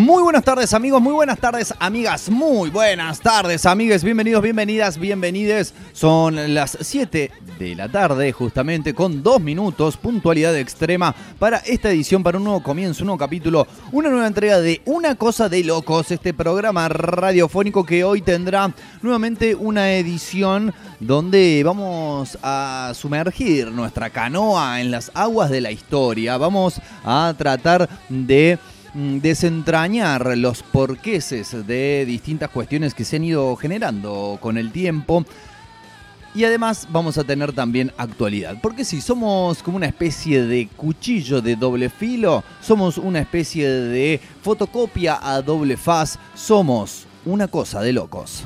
Muy buenas tardes amigos, muy buenas tardes amigas, muy buenas tardes amigues, bienvenidos, bienvenidas, bienvenides. Son las 7 de la tarde justamente con dos minutos, puntualidad extrema para esta edición, para un nuevo comienzo, un nuevo capítulo, una nueva entrega de Una Cosa de Locos, este programa radiofónico que hoy tendrá nuevamente una edición donde vamos a sumergir nuestra canoa en las aguas de la historia, vamos a tratar de desentrañar los porqueses de distintas cuestiones que se han ido generando con el tiempo. Y además vamos a tener también actualidad. Porque si somos como una especie de cuchillo de doble filo, somos una especie de fotocopia a doble faz, somos una cosa de locos.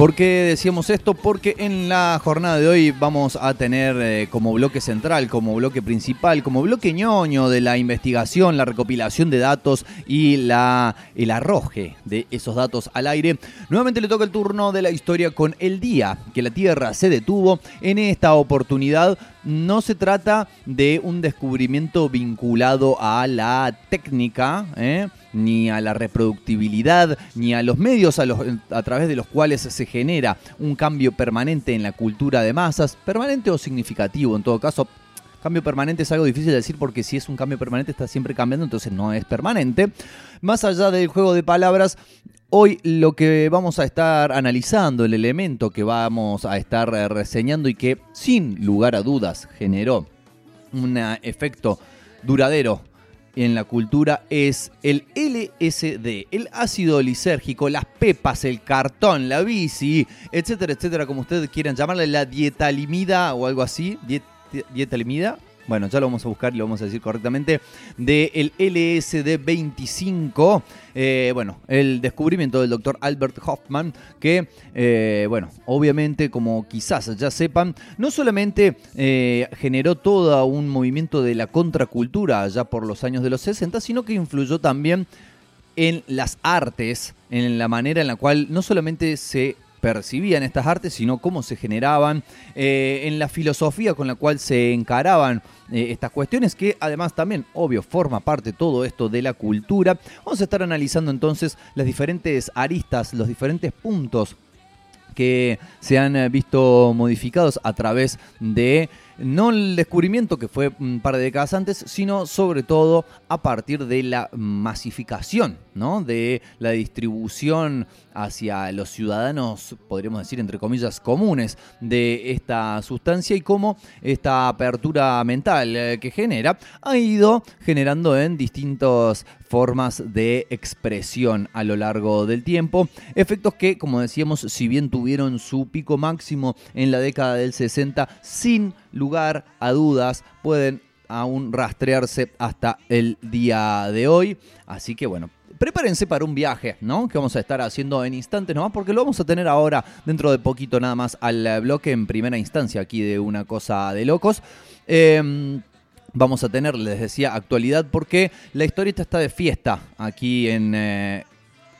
¿Por qué decíamos esto? Porque en la jornada de hoy vamos a tener eh, como bloque central, como bloque principal, como bloque ñoño de la investigación, la recopilación de datos y la, el arroje de esos datos al aire. Nuevamente le toca el turno de la historia con el día que la Tierra se detuvo. En esta oportunidad no se trata de un descubrimiento vinculado a la técnica, ¿eh? ni a la reproductibilidad, ni a los medios a, través de los cuales se genera un cambio permanente en la cultura de masas, permanente o significativo en todo caso. Cambio permanente es algo difícil de decir porque si es un cambio permanente está siempre cambiando, entonces no es permanente. Más allá del juego de palabras, hoy lo que vamos a estar analizando, el elemento que vamos a estar reseñando y que sin lugar a dudas generó un efecto duradero en la cultura es el LSD, el ácido lisérgico, las pepas, el cartón, la bici, etcétera, etcétera, como ustedes quieran llamarle, la dietalimida o algo así, diet, dietalimida, bueno, ya lo vamos a buscar y lo vamos a decir correctamente, del LSD-25, eh, bueno, el descubrimiento del doctor Albert Hoffman, que, eh, bueno, obviamente, como quizás ya sepan, no solamente eh, generó todo un movimiento de la contracultura allá por los años de los 60, sino que influyó también en las artes, en la manera en la cual no solamente se percibían estas artes, sino cómo se generaban, eh, en la filosofía con la cual se encaraban eh, estas cuestiones, que además también, obvio, forma parte todo esto de la cultura. Vamos a estar analizando entonces las diferentes aristas, los diferentes puntos que se han eh, visto modificados a través de no el descubrimiento que fue un par de décadas antes, sino sobre todo a partir de la masificación, ¿no? de la distribución hacia los ciudadanos, podríamos decir entre comillas, comunes de esta sustancia y cómo esta apertura mental eh, que genera ha ido generando en distintas formas de expresión a lo largo del tiempo. Efectos que, como decíamos, si bien tuvieron su pico máximo en la década del 60, sin lugar a dudas pueden aún rastrearse hasta el día de hoy. Así que bueno, prepárense para un viaje, ¿no? Que vamos a estar haciendo en instantes nomás, porque lo vamos a tener ahora dentro de poquito nada más al bloque en primera instancia aquí de una cosa de locos. Em, vamos a tener, les decía, actualidad porque la historieta está de fiesta aquí en, eh,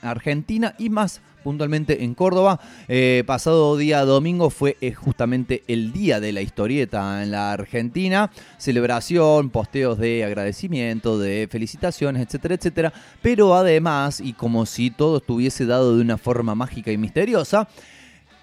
Argentina y más puntualmente en Córdoba. Eh, pasado día domingo fue eh, justamente el día de la historieta en la Argentina. Celebración, posteos de agradecimiento, de felicitaciones, etcétera, etcétera. Pero además, y como si todo estuviese dado de una forma mágica y misteriosa,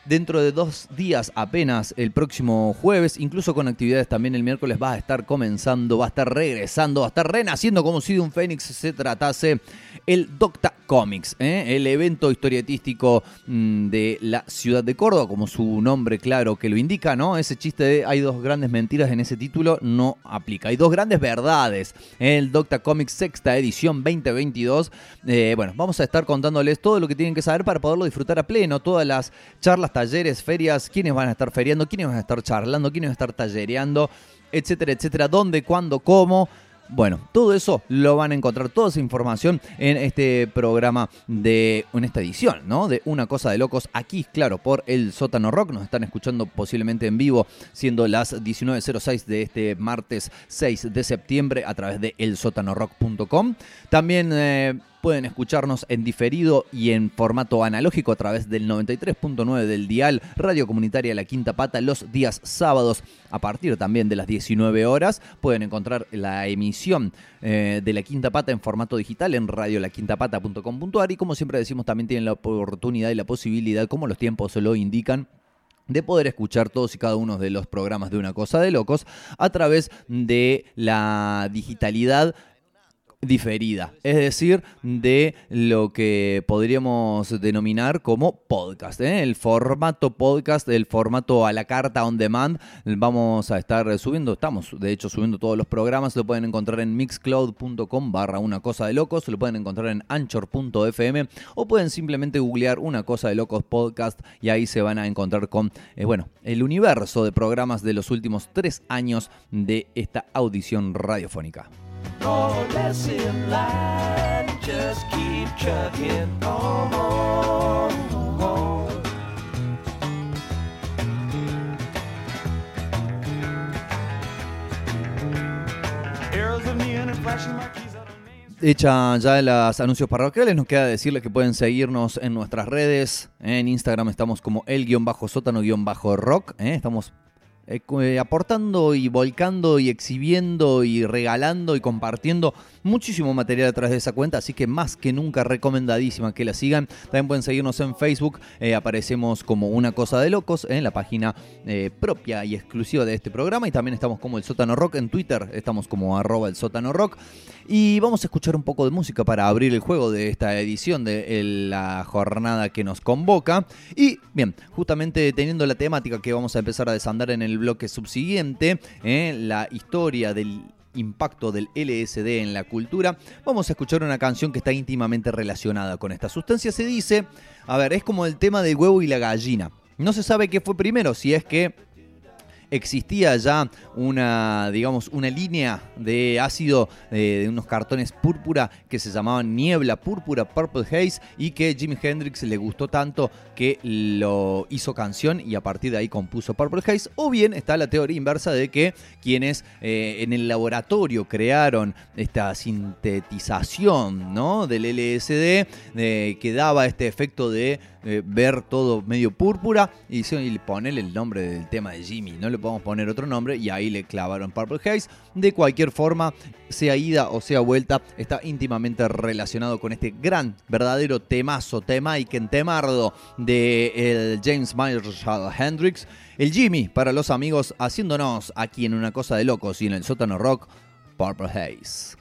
Dentro de dos días apenas, el próximo jueves, incluso con actividades también el miércoles, va a estar comenzando, va a estar regresando, va a estar renaciendo como si de un fénix se tratase el Docta Comics, ¿eh? el evento historietístico mm, de la ciudad de Córdoba, como su nombre claro que lo indica, ¿no? Ese chiste de hay dos grandes mentiras en ese título no aplica. Hay dos grandes verdades. El Docta Comics sexta edición 2022. Eh, bueno, vamos a estar contándoles todo lo que tienen que saber para poderlo disfrutar a pleno. Todas las charlas, talleres, ferias, quiénes van a estar feriando, quiénes van a estar charlando, quiénes van a estar tallereando, etcétera, etcétera. ¿Dónde, cuándo, cómo? Bueno, todo eso lo van a encontrar, toda esa información en este programa de, en esta edición, ¿no? De Una Cosa de Locos, aquí, claro, por el Sótano Rock. Nos están escuchando posiblemente en vivo, siendo las 19.06 de este martes 6 de septiembre a través de elsótanorock.com. También... Eh, Pueden escucharnos en diferido y en formato analógico a través del 93.9 del dial Radio Comunitaria La Quinta Pata los días sábados a partir también de las 19 horas. Pueden encontrar la emisión eh, de La Quinta Pata en formato digital en radiolaquintapata.com.ar y como siempre decimos también tienen la oportunidad y la posibilidad, como los tiempos lo indican, de poder escuchar todos y cada uno de los programas de Una Cosa de Locos a través de la digitalidad diferida, es decir, de lo que podríamos denominar como podcast. ¿eh? El formato podcast, el formato a la carta on demand, vamos a estar subiendo, estamos de hecho subiendo todos los programas, lo pueden encontrar en mixcloud.com barra una cosa de locos, lo pueden encontrar en anchor.fm o pueden simplemente googlear una cosa de locos podcast y ahí se van a encontrar con, eh, bueno, el universo de programas de los últimos tres años de esta audición radiofónica. Hecha ya los anuncios parroquiales, nos queda decirles que pueden seguirnos en nuestras redes. En Instagram estamos como el-sótano-rock. ¿eh? Estamos eh, eh, aportando y volcando y exhibiendo y regalando y compartiendo muchísimo material a través de esa cuenta, así que más que nunca recomendadísima que la sigan. También pueden seguirnos en Facebook, eh, aparecemos como Una Cosa de Locos en la página propia y exclusiva de este programa y también estamos como El Sótano Rock en Twitter, estamos como arroba El Sótano Rock y vamos a escuchar un poco de música para abrir el juego de esta edición de la jornada que nos convoca y bien, justamente teniendo la temática que vamos a empezar a desandar en el bloque subsiguiente, ¿eh? la historia del impacto del LSD en la cultura, vamos a escuchar una canción que está íntimamente relacionada con esta sustancia. Se dice, a ver, es como el tema del huevo y la gallina. No se sabe qué fue primero, si es que existía ya una, digamos, una línea de ácido eh, de unos cartones púrpura que se llamaban Niebla Púrpura, Purple Haze, y que Jimi Hendrix le gustó tanto que lo hizo canción y a partir de ahí compuso Purple Haze. O bien está la teoría inversa de que quienes eh, en el laboratorio crearon esta sintetización ¿no? del LSD, eh, que daba este efecto de ver todo medio púrpura y, y el nombre del tema de Jimmy, no podemos poner otro nombre y ahí le clavaron Purple Haze. De cualquier forma, sea ida o sea vuelta, está íntimamente relacionado con este gran, verdadero temazo, tema y temardo de el James Marshall Hendrix. El Jimmy, para los amigos, haciéndonos aquí en una cosa de locos y en el sótano rock, Purple Haze.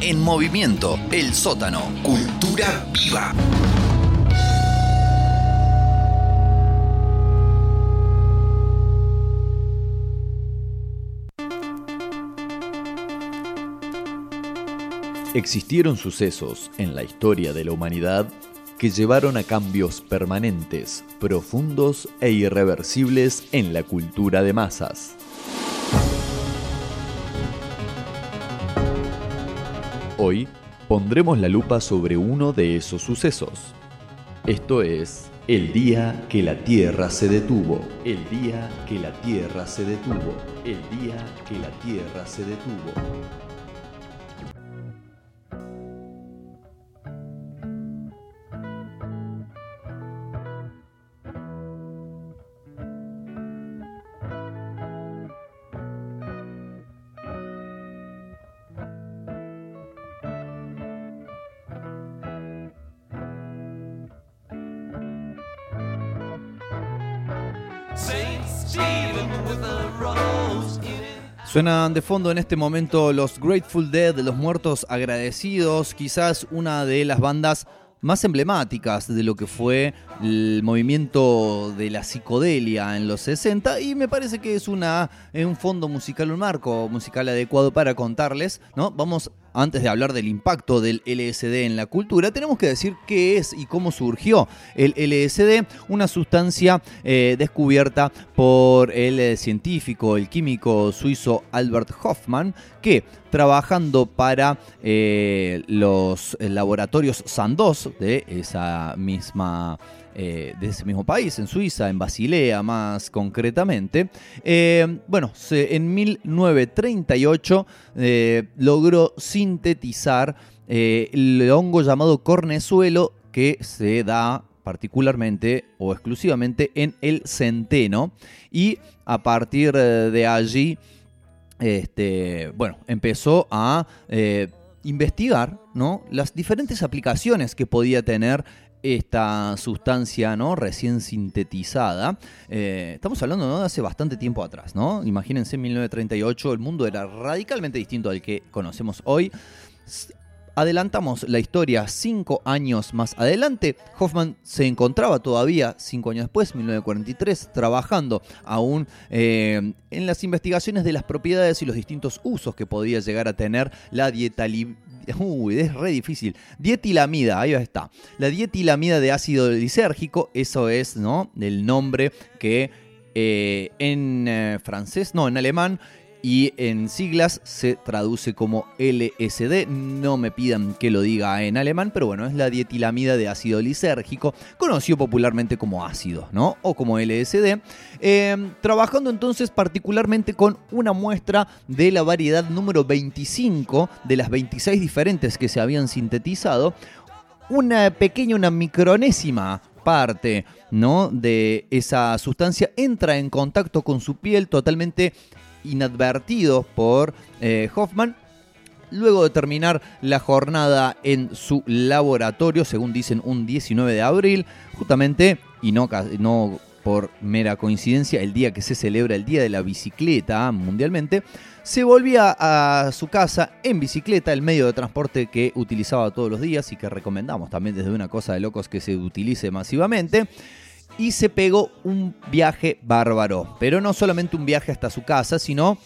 En movimiento, el sótano, cultura viva. Existieron sucesos en la historia de la humanidad que llevaron a cambios permanentes, profundos e irreversibles en la cultura de masas. Hoy pondremos la lupa sobre uno de esos sucesos. Esto es el día que la Tierra se detuvo. El día que la Tierra se detuvo. El día que la Tierra se detuvo. Suenan de fondo en este momento los Grateful Dead, los muertos agradecidos, quizás una de las bandas más emblemáticas de lo que fue el movimiento de la psicodelia en los 60 y me parece que es una, un fondo musical, un marco musical adecuado para contarles, ¿no? Vamos antes de hablar del impacto del LSD en la cultura, tenemos que decir qué es y cómo surgió el LSD, una sustancia eh, descubierta por el eh, científico, el químico suizo Albert Hoffman, que trabajando para eh, los laboratorios Sandoz de esa misma de ese mismo país, en Suiza, en Basilea más concretamente. bueno, en 1938 logró sintetizar eh, el hongo llamado cornezuelo que se da particularmente o exclusivamente en el centeno y a partir eh, de allí este, bueno, empezó a eh, investigar ¿no? las diferentes aplicaciones que podía tener esta sustancia ¿no? recién sintetizada. estamos hablando de hace bastante tiempo atrás, ¿no? Imagínense en 1938 el mundo era radicalmente distinto al que conocemos hoy adelantamos la historia cinco años más adelante. Hoffman se encontraba todavía cinco años después, 1943, trabajando aún eh, en las investigaciones de las propiedades y los distintos usos que podía llegar a tener la dieta Uy, es re difícil. Dietilamida, ahí está. La dietilamida de ácido lisérgico, eso es, ¿no? El nombre que eh, en eh, francés, no, en alemán y en siglas se traduce como LSD. No me pidan que lo diga en alemán, pero bueno, es la dietilamida de ácido lisérgico, conocido popularmente como ácido, ¿no? O como LSD. Em, trabajando entonces particularmente con una muestra de la variedad número 25 de las 26 diferentes que se habían sintetizado una pequeña, una micronésima parte ¿no? de esa sustancia entra en contacto con su piel totalmente inadvertido por eh, Hoffman. Luego de terminar la jornada en su laboratorio, según dicen un 19 de abril, justamente, y no, no por mera coincidencia, el día que se celebra el Día de la Bicicleta mundialmente, se volvía a su casa en bicicleta, el medio de transporte que utilizaba todos los días y que recomendamos también desde una cosa de locos que se utilice masivamente. Y se pegó un viaje bárbaro, pero no solamente un viaje hasta su casa, sino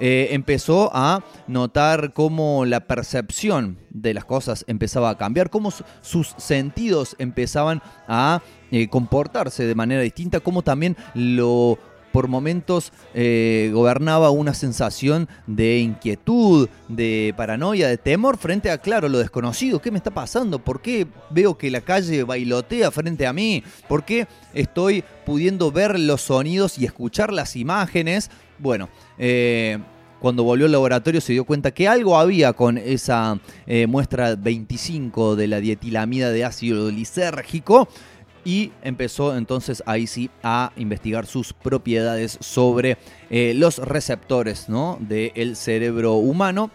eh, empezó a notar cómo la percepción de las cosas empezaba a cambiar, cómo sus sentidos empezaban a eh, comportarse de manera distinta, cómo también lo por momentos eh, gobernaba una sensación de inquietud, de paranoia, de temor frente a, claro, lo desconocido. ¿Qué me está pasando? ¿Por qué veo que la calle bailotea frente a mí? ¿Por qué estoy pudiendo ver los sonidos y escuchar las imágenes? Bueno, eh, cuando volvió al laboratorio se dio cuenta que algo había con esa eh, muestra 25 de la dietilamida de ácido lisérgico y empezó entonces ahí sí a investigar sus propiedades sobre eh, los receptores ¿no? del cerebro humano.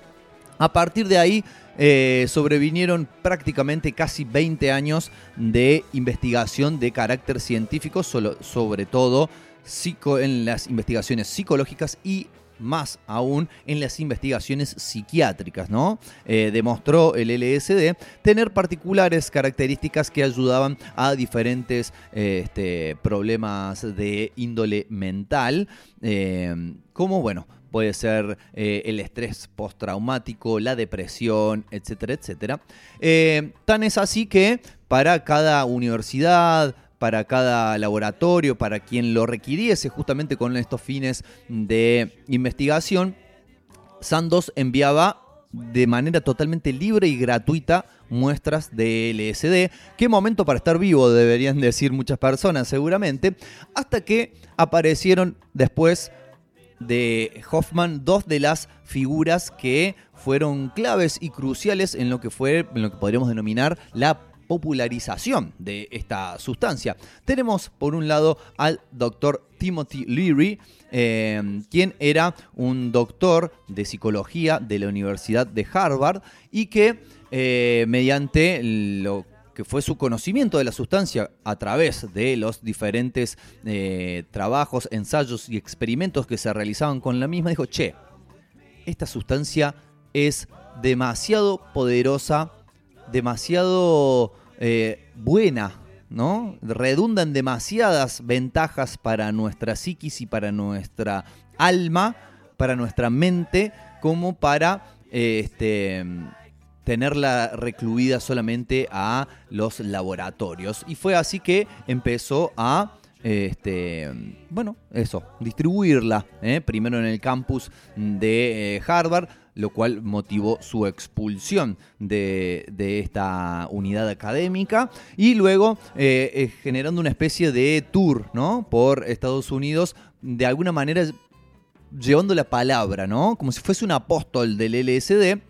A partir de ahí eh, sobrevinieron prácticamente casi 20 años de investigación de carácter científico, sobre todo en las investigaciones psicológicas y más aún en las investigaciones psiquiátricas, ¿no? Eh, demostró el LSD tener particulares características que ayudaban a diferentes este, problemas de índole mental, eh, como, bueno, puede ser eh, el estrés postraumático, la depresión, etcétera, etcétera. tan es así que para cada universidad, para cada laboratorio, para quien lo requiriese justamente con estos fines de investigación, Sandoz enviaba de manera totalmente libre y gratuita muestras de LSD. Qué momento para estar vivo, deberían decir muchas personas seguramente, hasta que aparecieron después de Hoffman dos de las figuras que fueron claves y cruciales en lo que fue en lo que podríamos denominar la popularización de esta sustancia. Tenemos por un lado al doctor Timothy Leary, eh, quien era un doctor de psicología de la Universidad de Harvard y que eh, mediante lo que fue su conocimiento de la sustancia a través de los diferentes eh, trabajos, ensayos y experimentos que se realizaban con la misma, dijo, che, esta sustancia es demasiado poderosa demasiado eh, buena, ¿no? Redunda en demasiadas ventajas para nuestra psiquis y para nuestra alma, para nuestra mente, como para eh, este, tenerla recluida solamente a los laboratorios. Y fue así que empezó a este, bueno, eso, distribuirla, ¿eh? primero en el campus de Harvard, lo cual motivó su expulsión de, esta unidad académica y luego eh, eh, generando una especie de tour ¿no? por Estados Unidos, de alguna manera llevando la palabra, ¿no? como si fuese un apóstol del LSD.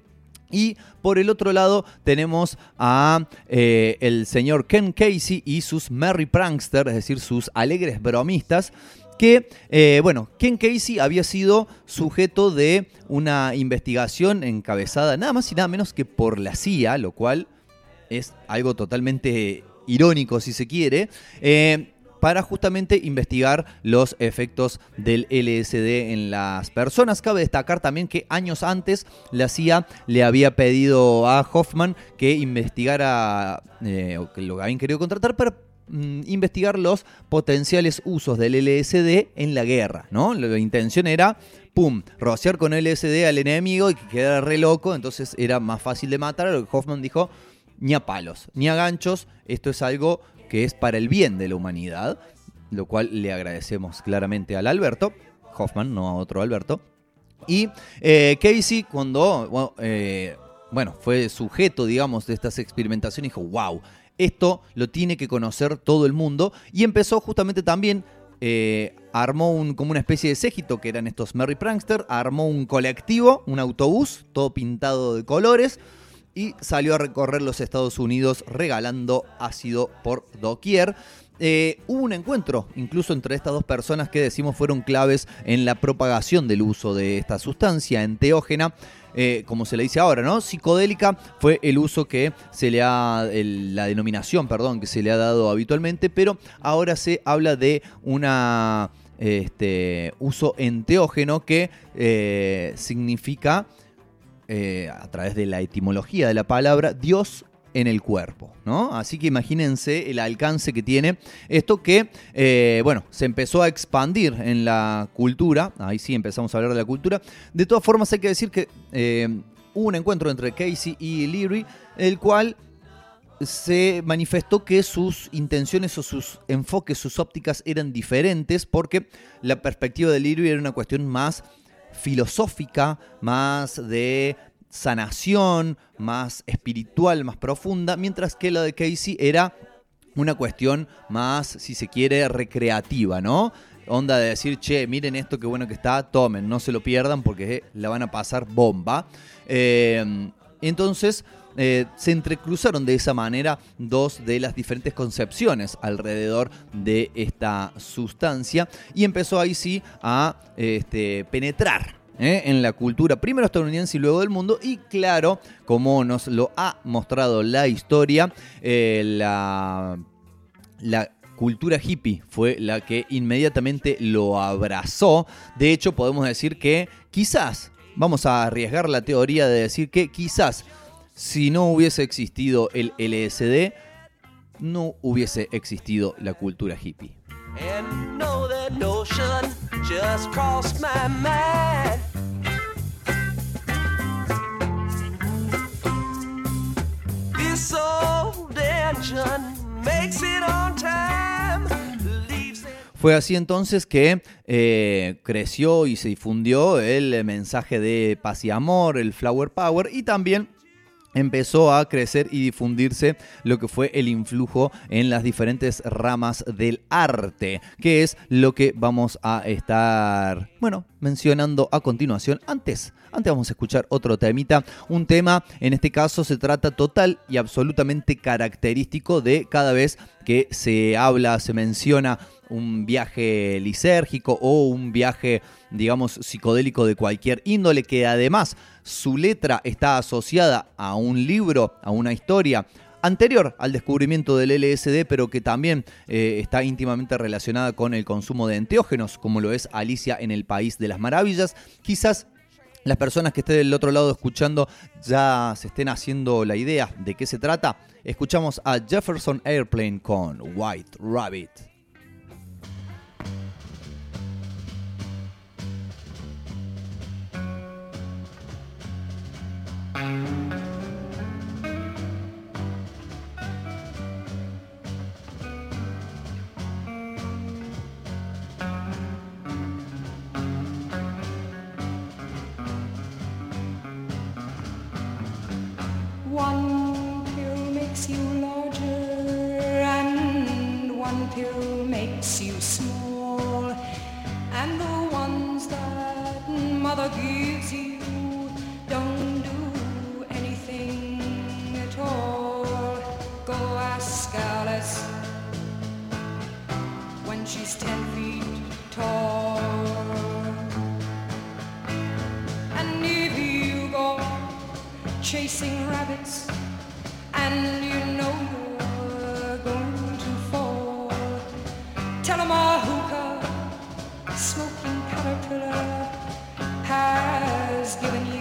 Y por el otro lado tenemos a eh, el señor Ken Casey y sus Merry Prankster, es decir, sus alegres bromistas, que, eh, bueno, Ken Casey había sido sujeto de una investigación encabezada nada más y nada menos que por la CIA, lo cual es algo totalmente irónico si se quiere. Eh, para justamente investigar los efectos del LSD en las personas. Cabe destacar también que años antes la CIA le había pedido a Hoffman que investigara, eh, o que lo habían querido contratar para Mm, investigar los potenciales usos del LSD en la guerra, ¿no? La intención era, pum, rociar con LSD al enemigo y que quedara re loco, entonces era más fácil de matar, lo que Hoffman dijo, ni a palos, ni a ganchos, esto es algo que es para el bien de la humanidad, lo cual le agradecemos claramente al Alberto, Hoffman, no a otro Alberto, y eh, Casey cuando, bueno, eh, bueno, fue sujeto, digamos, de estas experimentaciones, dijo, wow, esto lo tiene que conocer todo el mundo y empezó justamente también eh, armó un, como una especie de séquito, que eran estos Merry Prankster, armó un colectivo, un autobús, todo pintado de colores, y salió a recorrer los Estados Unidos regalando ácido por doquier. Eh, hubo un encuentro incluso entre estas dos personas que decimos fueron claves en la propagación del uso de esta sustancia enteógena. Eh, como se le dice ahora, ¿no? Psicodélica fue el uso que se le ha, la denominación, perdón, que se le ha dado habitualmente, pero ahora se habla de una este, uso enteógeno que eh, significa, a través de la etimología de la palabra, Dios en el cuerpo, ¿no? Así que imagínense el alcance que tiene esto que, eh, bueno, se empezó a expandir en la cultura, ahí sí empezamos a hablar de la cultura. De todas formas hay que decir que eh, hubo un encuentro entre Casey y Leary, el cual se manifestó que sus intenciones o sus enfoques, sus ópticas eran diferentes porque la perspectiva de Leary era una cuestión más filosófica, más de sanación, más espiritual, más profunda, mientras que la de Casey era una cuestión más, si se quiere, recreativa, ¿no? Onda de decir, che, miren esto, qué bueno que está, tomen, no se lo pierdan porque la van a pasar bomba. Eh, entonces, eh, se entrecruzaron de esa manera dos de las diferentes concepciones alrededor de esta sustancia y empezó ahí sí a este, penetrar ¿eh? en la cultura primero estadounidense y luego del mundo. Y claro, como nos lo ha mostrado la historia, eh, la, la cultura hippie fue la que inmediatamente lo abrazó. De hecho, podemos decir que quizás, vamos a arriesgar la teoría de decir que quizás si no hubiese existido el LSD, no hubiese existido la cultura hippie. Fue así entonces que eh, creció y se difundió el mensaje de paz y amor, el flower power y también empezó a crecer y difundirse lo que fue el influjo en las diferentes ramas del arte, que es lo que vamos a estar, bueno, mencionando a continuación. Antes, antes vamos a escuchar otro temita, un tema, en este caso se trata total y absolutamente característico de cada vez que se habla, se menciona un viaje lisérgico o un viaje, digamos, psicodélico de cualquier índole, que además su letra está asociada a un libro, a una historia anterior al descubrimiento del LSD, pero que también eh, está íntimamente relacionada con el consumo de enteógenos, como lo es Alicia en el País de las Maravillas. Quizás las personas que estén del otro lado escuchando ya se estén haciendo la idea de qué se trata. Escuchamos a Jefferson Airplane con White Rabbit. One pill makes you larger, and one pill makes you small, and the ones that mother gives you chasing rabbits and you know you're going to fall. Tell them a hookah, smoking caterpillar has given you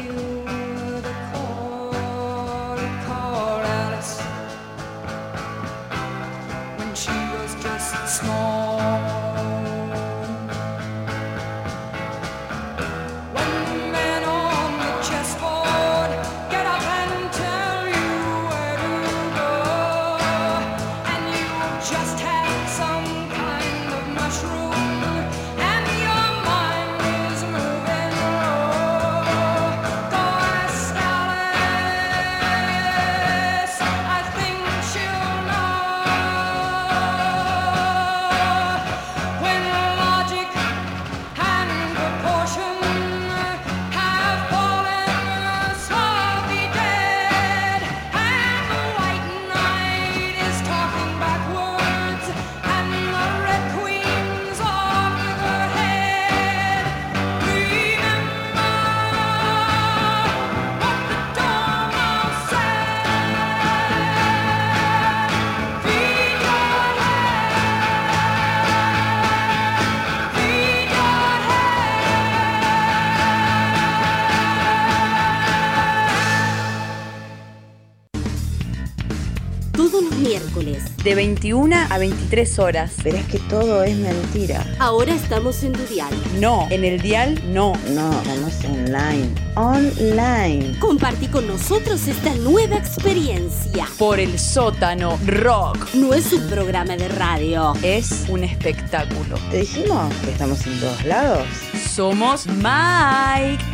de 21 a 23 horas. Pero es que todo es mentira. Ahora estamos en tu dial. No, en el dial no. No, estamos online. Online. Compartí con nosotros esta nueva experiencia. Por el sótano rock. No es un programa de radio. Es un espectáculo. ¿Te dijimos que estamos en todos lados? Somos Mike.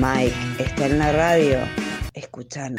Mike está en la radio. Escuchando.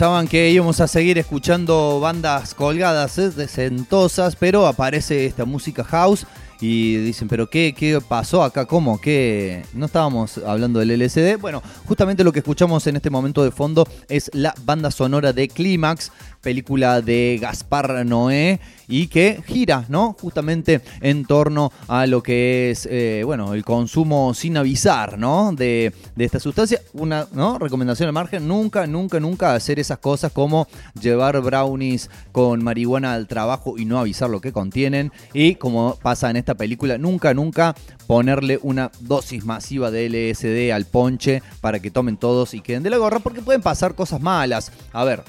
Pensaban que íbamos a seguir escuchando bandas colgadas, ¿eh? decentosas, pero aparece esta música house y dicen, pero qué, ¿qué pasó acá? ¿Cómo? ¿Qué? No estábamos hablando del LSD. Bueno, justamente lo que escuchamos en este momento de fondo es la banda sonora de Clímax, película de Gaspar Noé y que gira, ¿no? Justamente en torno a lo que es, eh, bueno, el consumo sin avisar, ¿no? De, de, esta sustancia. Una, ¿no? Recomendación al margen, nunca, nunca, nunca hacer esas cosas como llevar brownies con marihuana al trabajo y no avisar lo que contienen. Y como pasa en esta película, nunca, nunca ponerle una dosis masiva de LSD al ponche para que tomen todos y queden de la gorra porque pueden pasar cosas malas. A ver,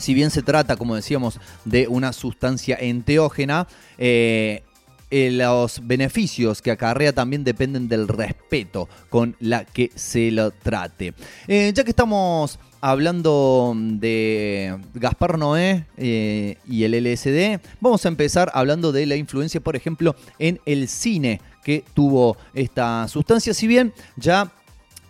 si bien se trata, como decíamos, de una sustancia enteógena, eh, eh, los beneficios que acarrea también dependen del respeto con la que se lo trate. Eh, ya que estamos hablando de Gaspar Noé y el LSD, vamos a empezar hablando de la influencia, por ejemplo, en el cine que tuvo esta sustancia. Si bien ya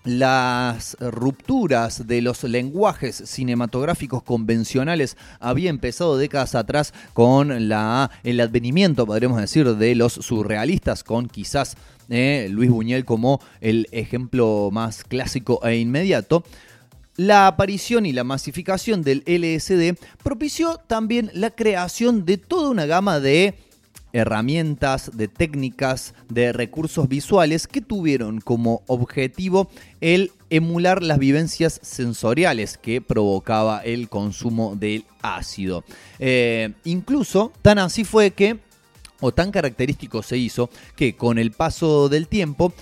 las rupturas de los lenguajes cinematográficos convencionales había empezado décadas atrás con la, el advenimiento, podríamos decir, de los surrealistas, con quizás eh, Luis Buñuel como el ejemplo más clásico e inmediato. La aparición y la masificación del LSD propició también la creación de toda una gama de herramientas, de técnicas, de recursos visuales que tuvieron como objetivo el emular las vivencias sensoriales que provocaba el consumo del ácido. Eh, incluso tan así fue que, o tan característico se hizo, que con el paso del tiempo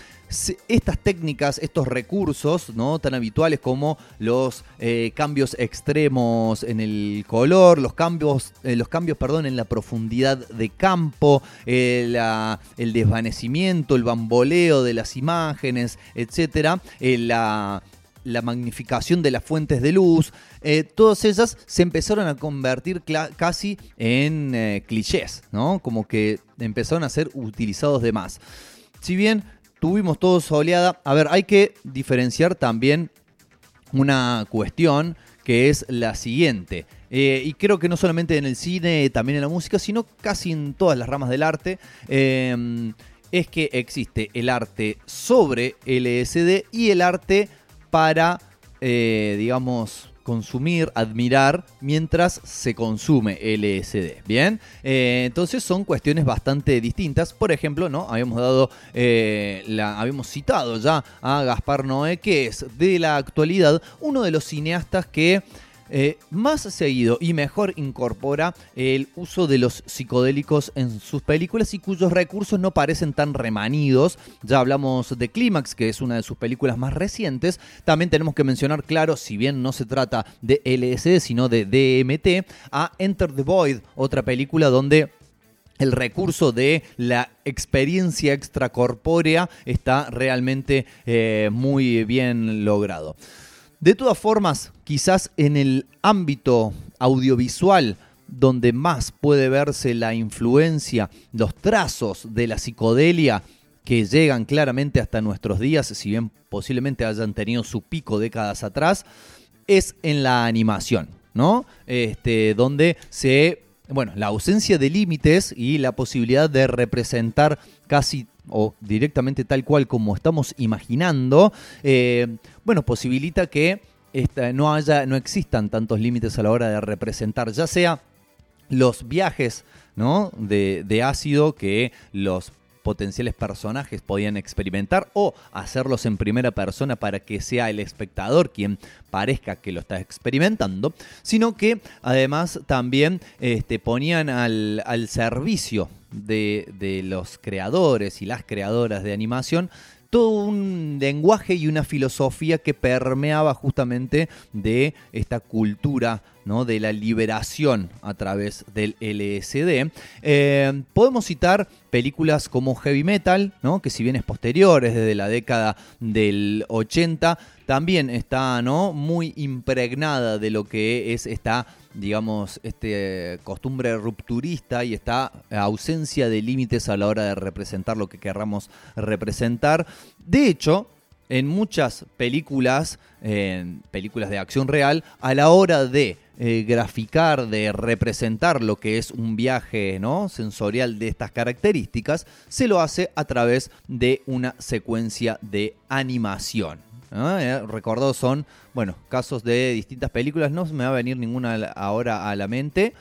estas técnicas, estos recursos. Tan habituales como los eh, cambios extremos en el color, los cambios, eh, los cambios, perdón, en la profundidad de campo, eh, el desvanecimiento, el bamboleo de las imágenes, etcétera, la, la magnificación de las fuentes de luz, todas ellas se empezaron a convertir casi en clichés, ¿no? Como que empezaron a ser utilizados de más. Si bien tuvimos todos oleada. A ver, hay que diferenciar también una cuestión que es la siguiente. Eh, y creo que no solamente en el cine, también en la música, sino casi en todas las ramas del arte. Em, es que existe el arte sobre LSD y el arte para, eh, digamos, consumir, admirar mientras se consume LSD. Bien, eh, entonces son cuestiones bastante distintas. Por ejemplo, no habíamos dado, eh, la, habíamos citado ya a Gaspar Noé, que es de la actualidad uno de los cineastas que eh, más seguido y mejor incorpora el uso de los psicodélicos en sus películas y cuyos recursos no parecen tan remanidos. Ya hablamos de Clímax, que es una de sus películas más recientes. También tenemos que mencionar, claro, si bien no se trata de LSD, sino de DMT, a Enter the Void, otra película donde el recurso de la experiencia extracorpórea está realmente eh, muy bien logrado. De todas formas, quizás en el ámbito audiovisual, donde más puede verse la influencia, los trazos de la psicodelia que llegan claramente hasta nuestros días, si bien posiblemente hayan tenido su pico décadas atrás, es en la animación, ¿no? Este, donde se, bueno, la ausencia de límites y la posibilidad de representar casi o directamente tal cual como estamos imaginando, eh, bueno, posibilita que esta- no haya, no existan tantos límites a la hora de representar, ya sea los viajes ¿no? de, ácido que los potenciales personajes podían experimentar o hacerlos en primera persona para que sea el espectador quien parezca que lo está experimentando, sino que además también este, ponían al, al servicio de, de los creadores y las creadoras de animación todo un lenguaje y una filosofía que permeaba justamente de esta cultura ¿no? de la liberación a través del LSD. Eh, podemos citar películas como Heavy Metal, ¿no? que si bien es posterior, es desde la década del 80, también está ¿no? muy impregnada de lo que es esta digamos, este costumbre rupturista y esta ausencia de límites a la hora de representar lo que querramos representar. De hecho, en muchas películas, en películas de acción real, a la hora de eh, graficar, de representar lo que es un viaje ¿no? sensorial de estas características, se lo hace a través de una secuencia de animación. ¿No? Eh, recordados son, bueno, casos de distintas películas, no me va a venir ninguna ahora a la mente.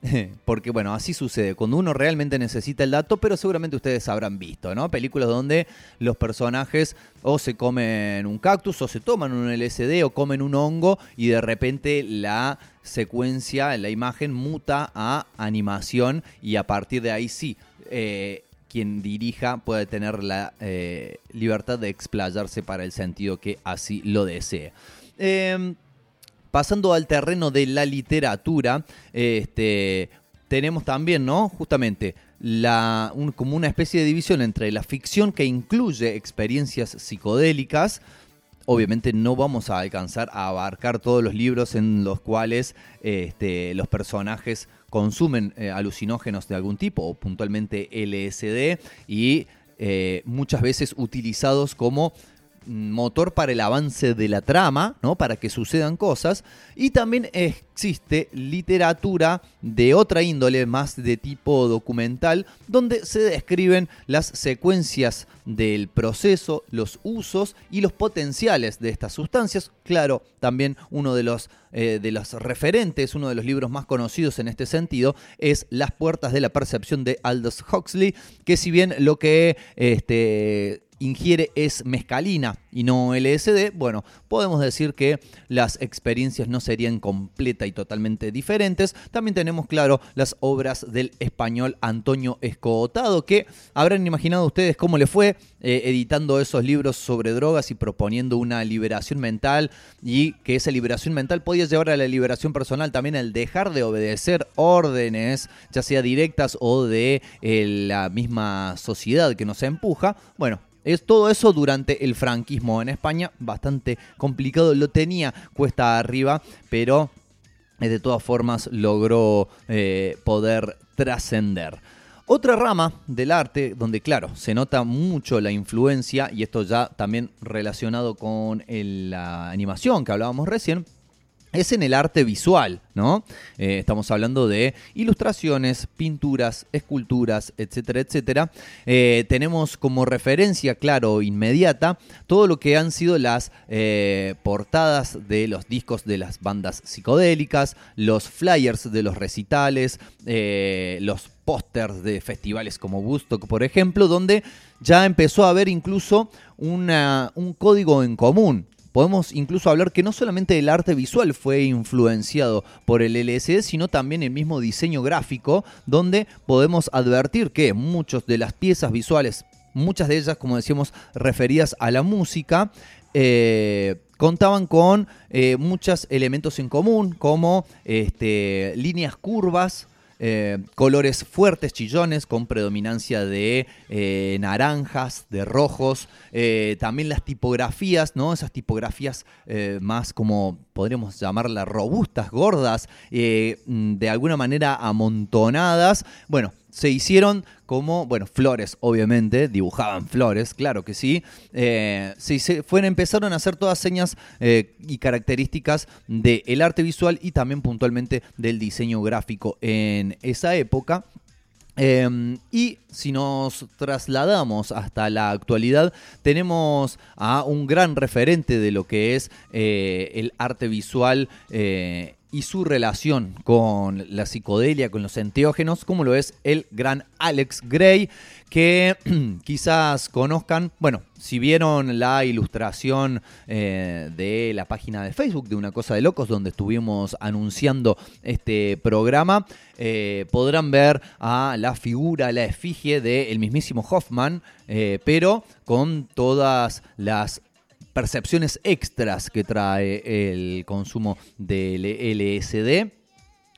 Porque bueno, así sucede, cuando uno realmente necesita el dato, pero seguramente ustedes habrán visto, ¿no? Películas donde los personajes o se comen un cactus, o se toman un LSD, o comen un hongo, y de repente la secuencia, la imagen muta a animación, y a partir de ahí sí, eh, quien dirija puede tener la eh, libertad de explayarse para el sentido que así lo desee. Em, pasando al terreno de la literatura, este, tenemos también, ¿no? Justamente como una especie de división entre la ficción que incluye experiencias psicodélicas. Obviamente no vamos a alcanzar a abarcar todos los libros en los cuales este, los personajes consumen eh, alucinógenos de algún tipo, o puntualmente LSD, y eh, muchas veces utilizados como motor para el avance de la trama, ¿no? Para que sucedan cosas. Y también existe literatura de otra índole, más de tipo documental, donde se describen las secuencias del proceso, los usos y los potenciales de estas sustancias. Claro, también uno de los, eh, de los referentes, uno de los libros más conocidos en este sentido, es Las puertas de la percepción de Aldous Huxley, que si bien lo que este, ingiere es mescalina y no LSD, bueno, podemos decir que las experiencias no serían completa y totalmente diferentes. También tenemos, claro, las obras del español Antonio Escotado, que habrán imaginado ustedes cómo le fue eh, editando esos libros sobre drogas y proponiendo una liberación mental y que esa liberación mental podía llevar a la liberación personal también al dejar de obedecer órdenes, ya sea directas o de eh, la misma sociedad que nos empuja. Bueno, es todo eso durante el franquismo en España, bastante complicado, lo tenía cuesta arriba, pero eh, de todas formas logró eh, poder trascender. Otra rama del arte donde, claro, se nota mucho la influencia, y esto ya también relacionado con el- la animación que hablábamos recién, es en el arte visual, ¿no? Eh, estamos hablando de ilustraciones, pinturas, esculturas, etcétera, etcétera. Eh, tenemos como referencia, claro, inmediata, todo lo que han sido las eh, portadas de los discos de las bandas psicodélicas, los flyers de los recitales, los pósters de festivales como Woodstock, por ejemplo, donde ya empezó a haber incluso una- un código en común. Podemos incluso hablar que no solamente el arte visual fue influenciado por el LSD, sino también el mismo diseño gráfico, donde podemos advertir que muchas de las piezas visuales, muchas de ellas, como decíamos, referidas a la música, eh, contaban con eh, muchos elementos en común, como este, líneas curvas, eh, colores fuertes, chillones, con predominancia de eh, naranjas, de rojos, eh, también las tipografías, ¿no? Esas tipografías más como podríamos llamarlas robustas, gordas, mm, de alguna manera amontonadas. Bueno, se hicieron como, bueno, flores, obviamente, dibujaban flores, claro que sí. Eh, se fueron, empezaron a hacer todas señas eh, y características del arte visual y también puntualmente del diseño gráfico en esa época. Eh, y si nos trasladamos hasta la actualidad, tenemos a un gran referente de lo que es eh, el arte visual y su relación con la psicodelia, con los enteógenos, como lo es el gran Alex Gray, que quizás conozcan, bueno, si vieron la ilustración eh, de la página de Facebook de Una Cosa de Locos, donde estuvimos anunciando este programa, eh, podrán ver a la figura, la efigie del mismísimo Hoffman, eh, pero con todas las percepciones extras que trae el consumo del LSD.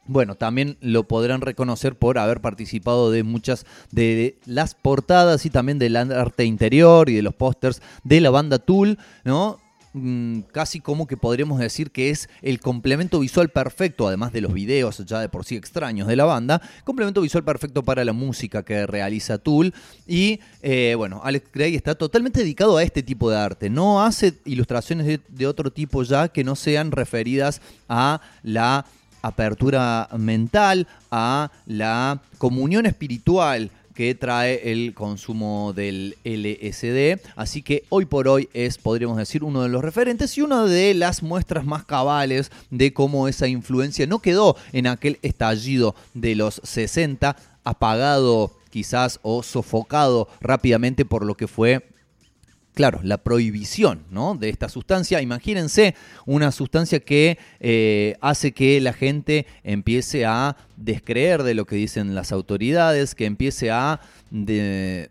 Bueno, también lo podrán reconocer por haber participado de muchas de las portadas y también del arte interior y de los pósters de la banda Tool, ¿no? Mm, casi como que podríamos decir que es el complemento visual perfecto, además de los videos ya de por sí extraños de la banda, complemento visual perfecto para la música que realiza Tool. Y eh, bueno, Alex Gray está totalmente dedicado a este tipo de arte. No hace ilustraciones de, de otro tipo ya que no sean referidas a la apertura mental, a la comunión espiritual que trae el consumo del LSD. Así que hoy por hoy es, podríamos decir, uno de los referentes y una de las muestras más cabales de cómo esa influencia no quedó en aquel estallido de los 60, apagado quizás o sofocado rápidamente por lo que fue claro, la prohibición ¿no? de esta sustancia. Imagínense una sustancia que eh, hace que la gente empiece a descreer de lo que dicen las autoridades, que empiece a de,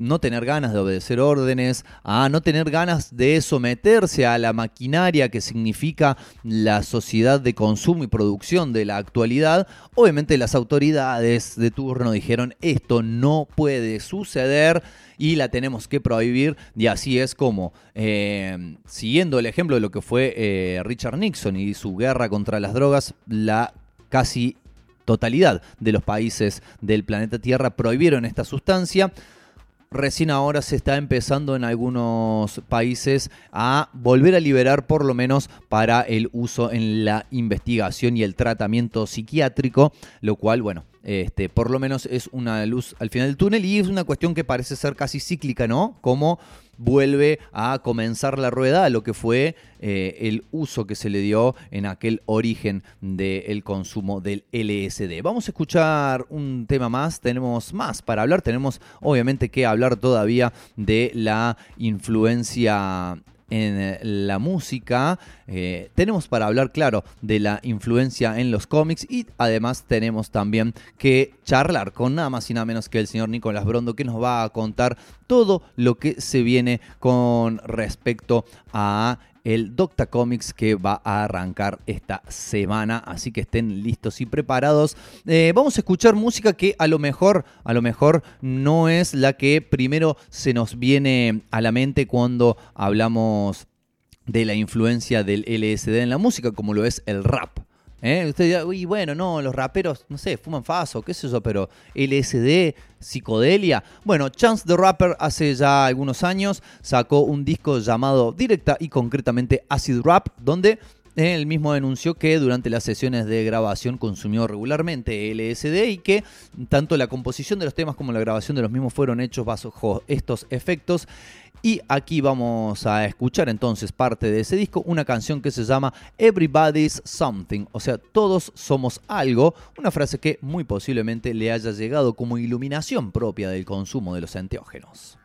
no tener ganas de obedecer órdenes, a no tener ganas de someterse a la maquinaria que significa la sociedad de consumo y producción de la actualidad, obviamente las autoridades de turno dijeron esto no puede suceder y la tenemos que prohibir y así es como, eh, siguiendo el ejemplo de lo que fue eh, Richard Nixon y su guerra contra las drogas, la casi totalidad de los países del planeta Tierra prohibieron esta sustancia recién ahora se está empezando en algunos países a volver a liberar por lo menos para el uso en la investigación y el tratamiento psiquiátrico, lo cual, bueno, este, por lo menos es una luz al final del túnel y es una cuestión que parece ser casi cíclica, ¿no? Como vuelve a comenzar la rueda lo que fue eh, el uso que se le dio en aquel origen del consumo del LSD. Vamos a escuchar un tema más, tenemos más para hablar, tenemos obviamente que hablar todavía de la influencia en eh, la música. Eh, tenemos para hablar, claro, de la influencia en los cómics y además tenemos también que charlar con nada más y nada menos que el señor Nicolás Brondo que nos va a contar todo lo que se viene con respecto a el Docta Comics que va a arrancar esta semana. Así que estén listos y preparados. Eh, vamos a escuchar música que a lo mejor, a lo mejor no es la que primero se nos viene a la mente cuando hablamos de la influencia del LSD en la música, como lo es el rap. ¿Eh? Usted dirá, uy, bueno, no, los raperos, no sé, fuman faso, qué sé yo, pero LSD, psicodelia. Bueno, Chance the Rapper hace ya algunos años sacó un disco llamado Directa y concretamente Acid Rap, donde él mismo denunció que durante las sesiones de grabación consumió regularmente LSD y que tanto la composición de los temas como la grabación de los mismos fueron hechos bajo estos efectos. Y aquí vamos a escuchar entonces parte de ese disco, una canción que se llama Everybody's Something, o sea, todos somos algo, una frase que muy posiblemente le haya llegado como iluminación propia del consumo de los enteógenos.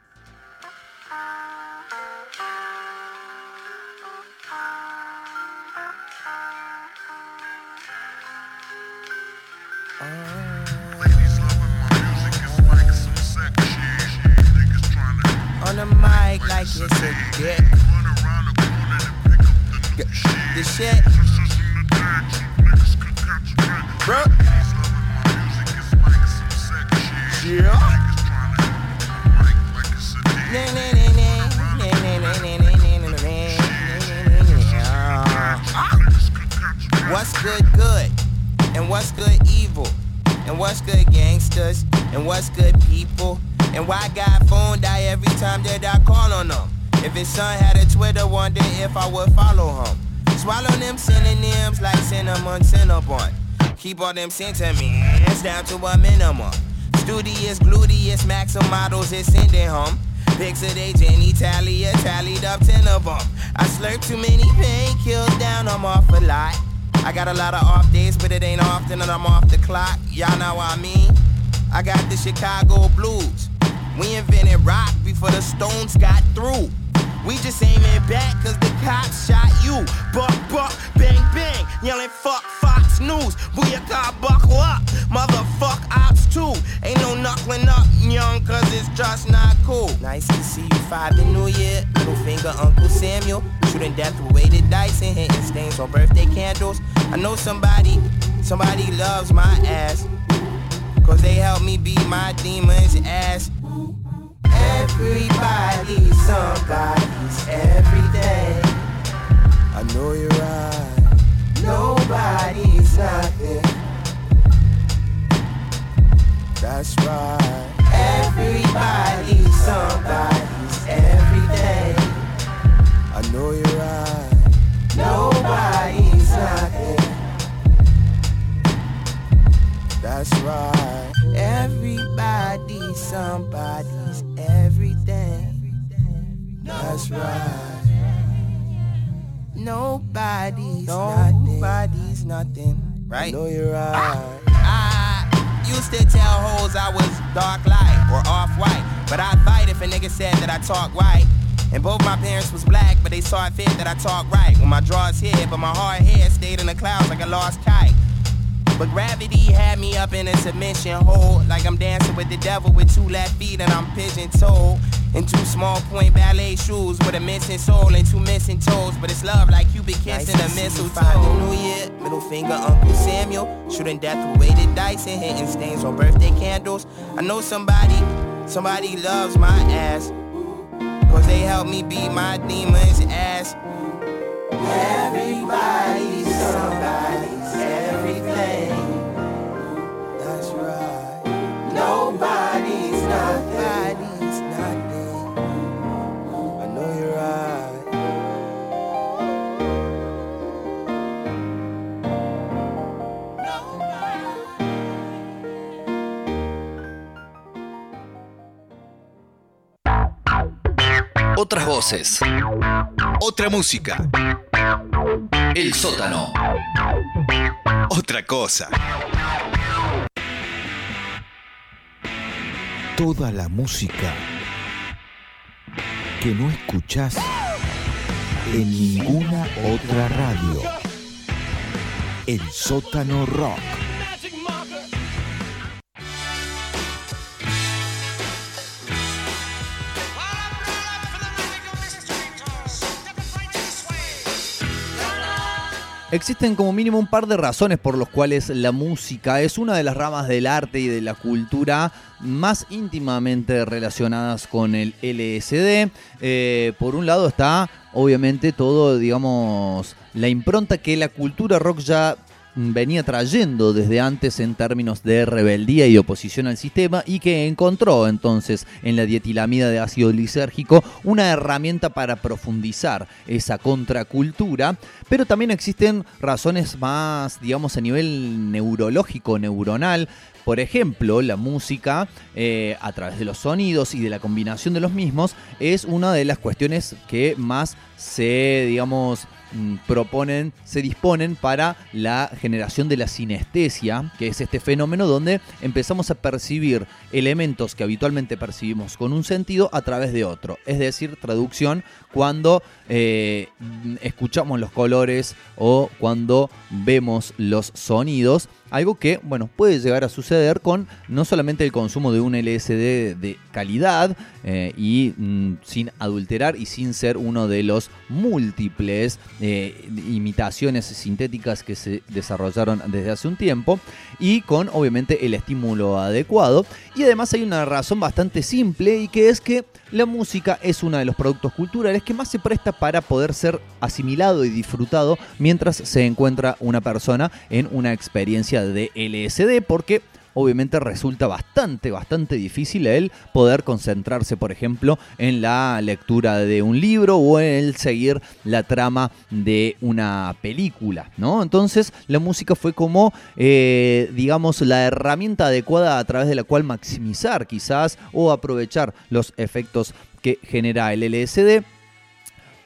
on like. The shit. Bro. Yeah. What's good, good? And what's good, evil? And what's good, gangsters? And what's good, people? And why God phone die every time that I call on them? If his son had a Twitter, wonder if I would follow him. Swallow them synonyms like cinnamon, cinnabon. Keep all them sentiments down to a minimum. Studious, gluteus, maxim models is sending home. Pics of they Jenny Talia, tallied up ten of them. I slurp too many painkills down, I'm off a lot. I got a lot of off days, but it ain't often that I'm off the clock. Y'all know what I mean? I got the Chicago blues. We invented rock before the Stones got through. We just aiming back cause the cops shot you. Buck, buck, bang, bang, yelling fuck Fox News. Booyaka, buckle up, motherfuck ops too. Ain't no knuckling up, young, cause it's just not cool. Nice to see you five in New Year. Little finger, Uncle Samuel. Shooting death with weighted dice and hitting stains on birthday candles. I know somebody, somebody loves my ass. Cause they help me beat my demons ass. Everybody's somebody's everything. I know you're right. Nobody's nothing. That's right. Everybody's somebody's everything. I know you're right. Nobody's nothing. That's right. Everybody's somebody's everything. That's right. Nobody's nothing. Nobody's nothing. Right? know you're right. I used to tell hoes I was dark light or off white. But I'd fight if a nigga said that I talk right. And both my parents was black, but they saw it fit that I talk right. When my drawers hit, but my hard head stayed in the clouds like a lost kite. But gravity had me up in a submission hold. Like I'm dancing with the devil with two left feet and I'm pigeon toed. In two small point ballet shoes with a missing soul and two missing toes. But it's love like you been kissing a mistletoe. New Year, middle finger Uncle Samuel. Shooting death with weighted dice and hitting stains on birthday candles? I know somebody, somebody loves my ass. Cause they help me beat my demons ass. Everybody's Otras voces. Otra música. El sótano. Otra cosa. Toda la música que no escuchás en ninguna otra radio. El sótano rock. Existen como mínimo un par de razones por las cuales la música es una de las ramas del arte y de la cultura más íntimamente relacionadas con el LSD. Eh, por un lado está, obviamente, todo, digamos, la impronta que la cultura rock ya venía trayendo desde antes en términos de rebeldía y oposición al sistema y que encontró entonces en la dietilamida de ácido lisérgico una herramienta para profundizar esa contracultura, pero también existen razones más, digamos, a nivel neurológico, neuronal, por ejemplo, la música, eh, a través de los sonidos y de la combinación de los mismos, es una de las cuestiones que más se, digamos, proponen, se disponen para la generación de la sinestesia, que es este fenómeno donde empezamos a percibir elementos que habitualmente percibimos con un sentido a través de otro. Es decir, traducción cuando eh, escuchamos los colores o cuando vemos los sonidos. Algo que, bueno, puede llegar a suceder con no solamente el consumo de un LSD de calidad eh, y mm, sin adulterar y sin ser uno de los múltiples eh, imitaciones sintéticas que se desarrollaron desde hace un tiempo y con obviamente el estímulo adecuado. Y además hay una razón bastante simple y que es que la música es uno de los productos culturales que más se presta para poder ser asimilado y disfrutado mientras se encuentra una persona en una experiencia de LSD porque obviamente resulta bastante, bastante difícil el poder concentrarse, por ejemplo, en la lectura de un libro o en el seguir la trama de una película, ¿no? Entonces la música fue como, eh, digamos, la herramienta adecuada a través de la cual maximizar quizás o aprovechar los efectos que genera el LSD.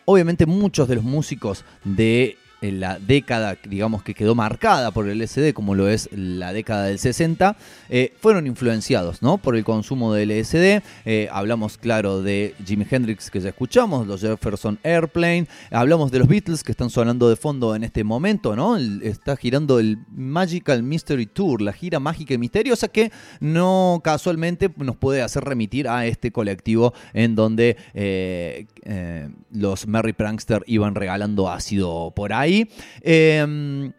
Obviamente muchos de los músicos de en la década, digamos, que quedó marcada por el LSD, como lo es la década del 60, eh, fueron influenciados ¿no? por el consumo del LSD. Eh, hablamos, claro, de Jimi Hendrix, que ya escuchamos, los Jefferson Airplane. Hablamos de los Beatles, que están sonando de fondo en este momento, ¿no? está girando el Magical Mystery Tour, la gira mágica y misteriosa, que no casualmente nos puede hacer remitir a este colectivo en donde eh, los Merry Prankster iban regalando ácido por ahí Em,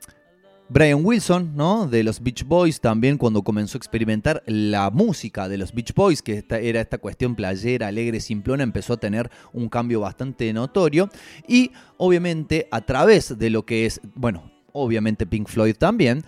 Brian Wilson, ¿no? De los Beach Boys, también cuando comenzó a experimentar la música de los Beach Boys, que era esta cuestión playera, alegre, simplona, empezó a tener un cambio bastante notorio. Y obviamente a través de lo que es, bueno, obviamente Pink Floyd también,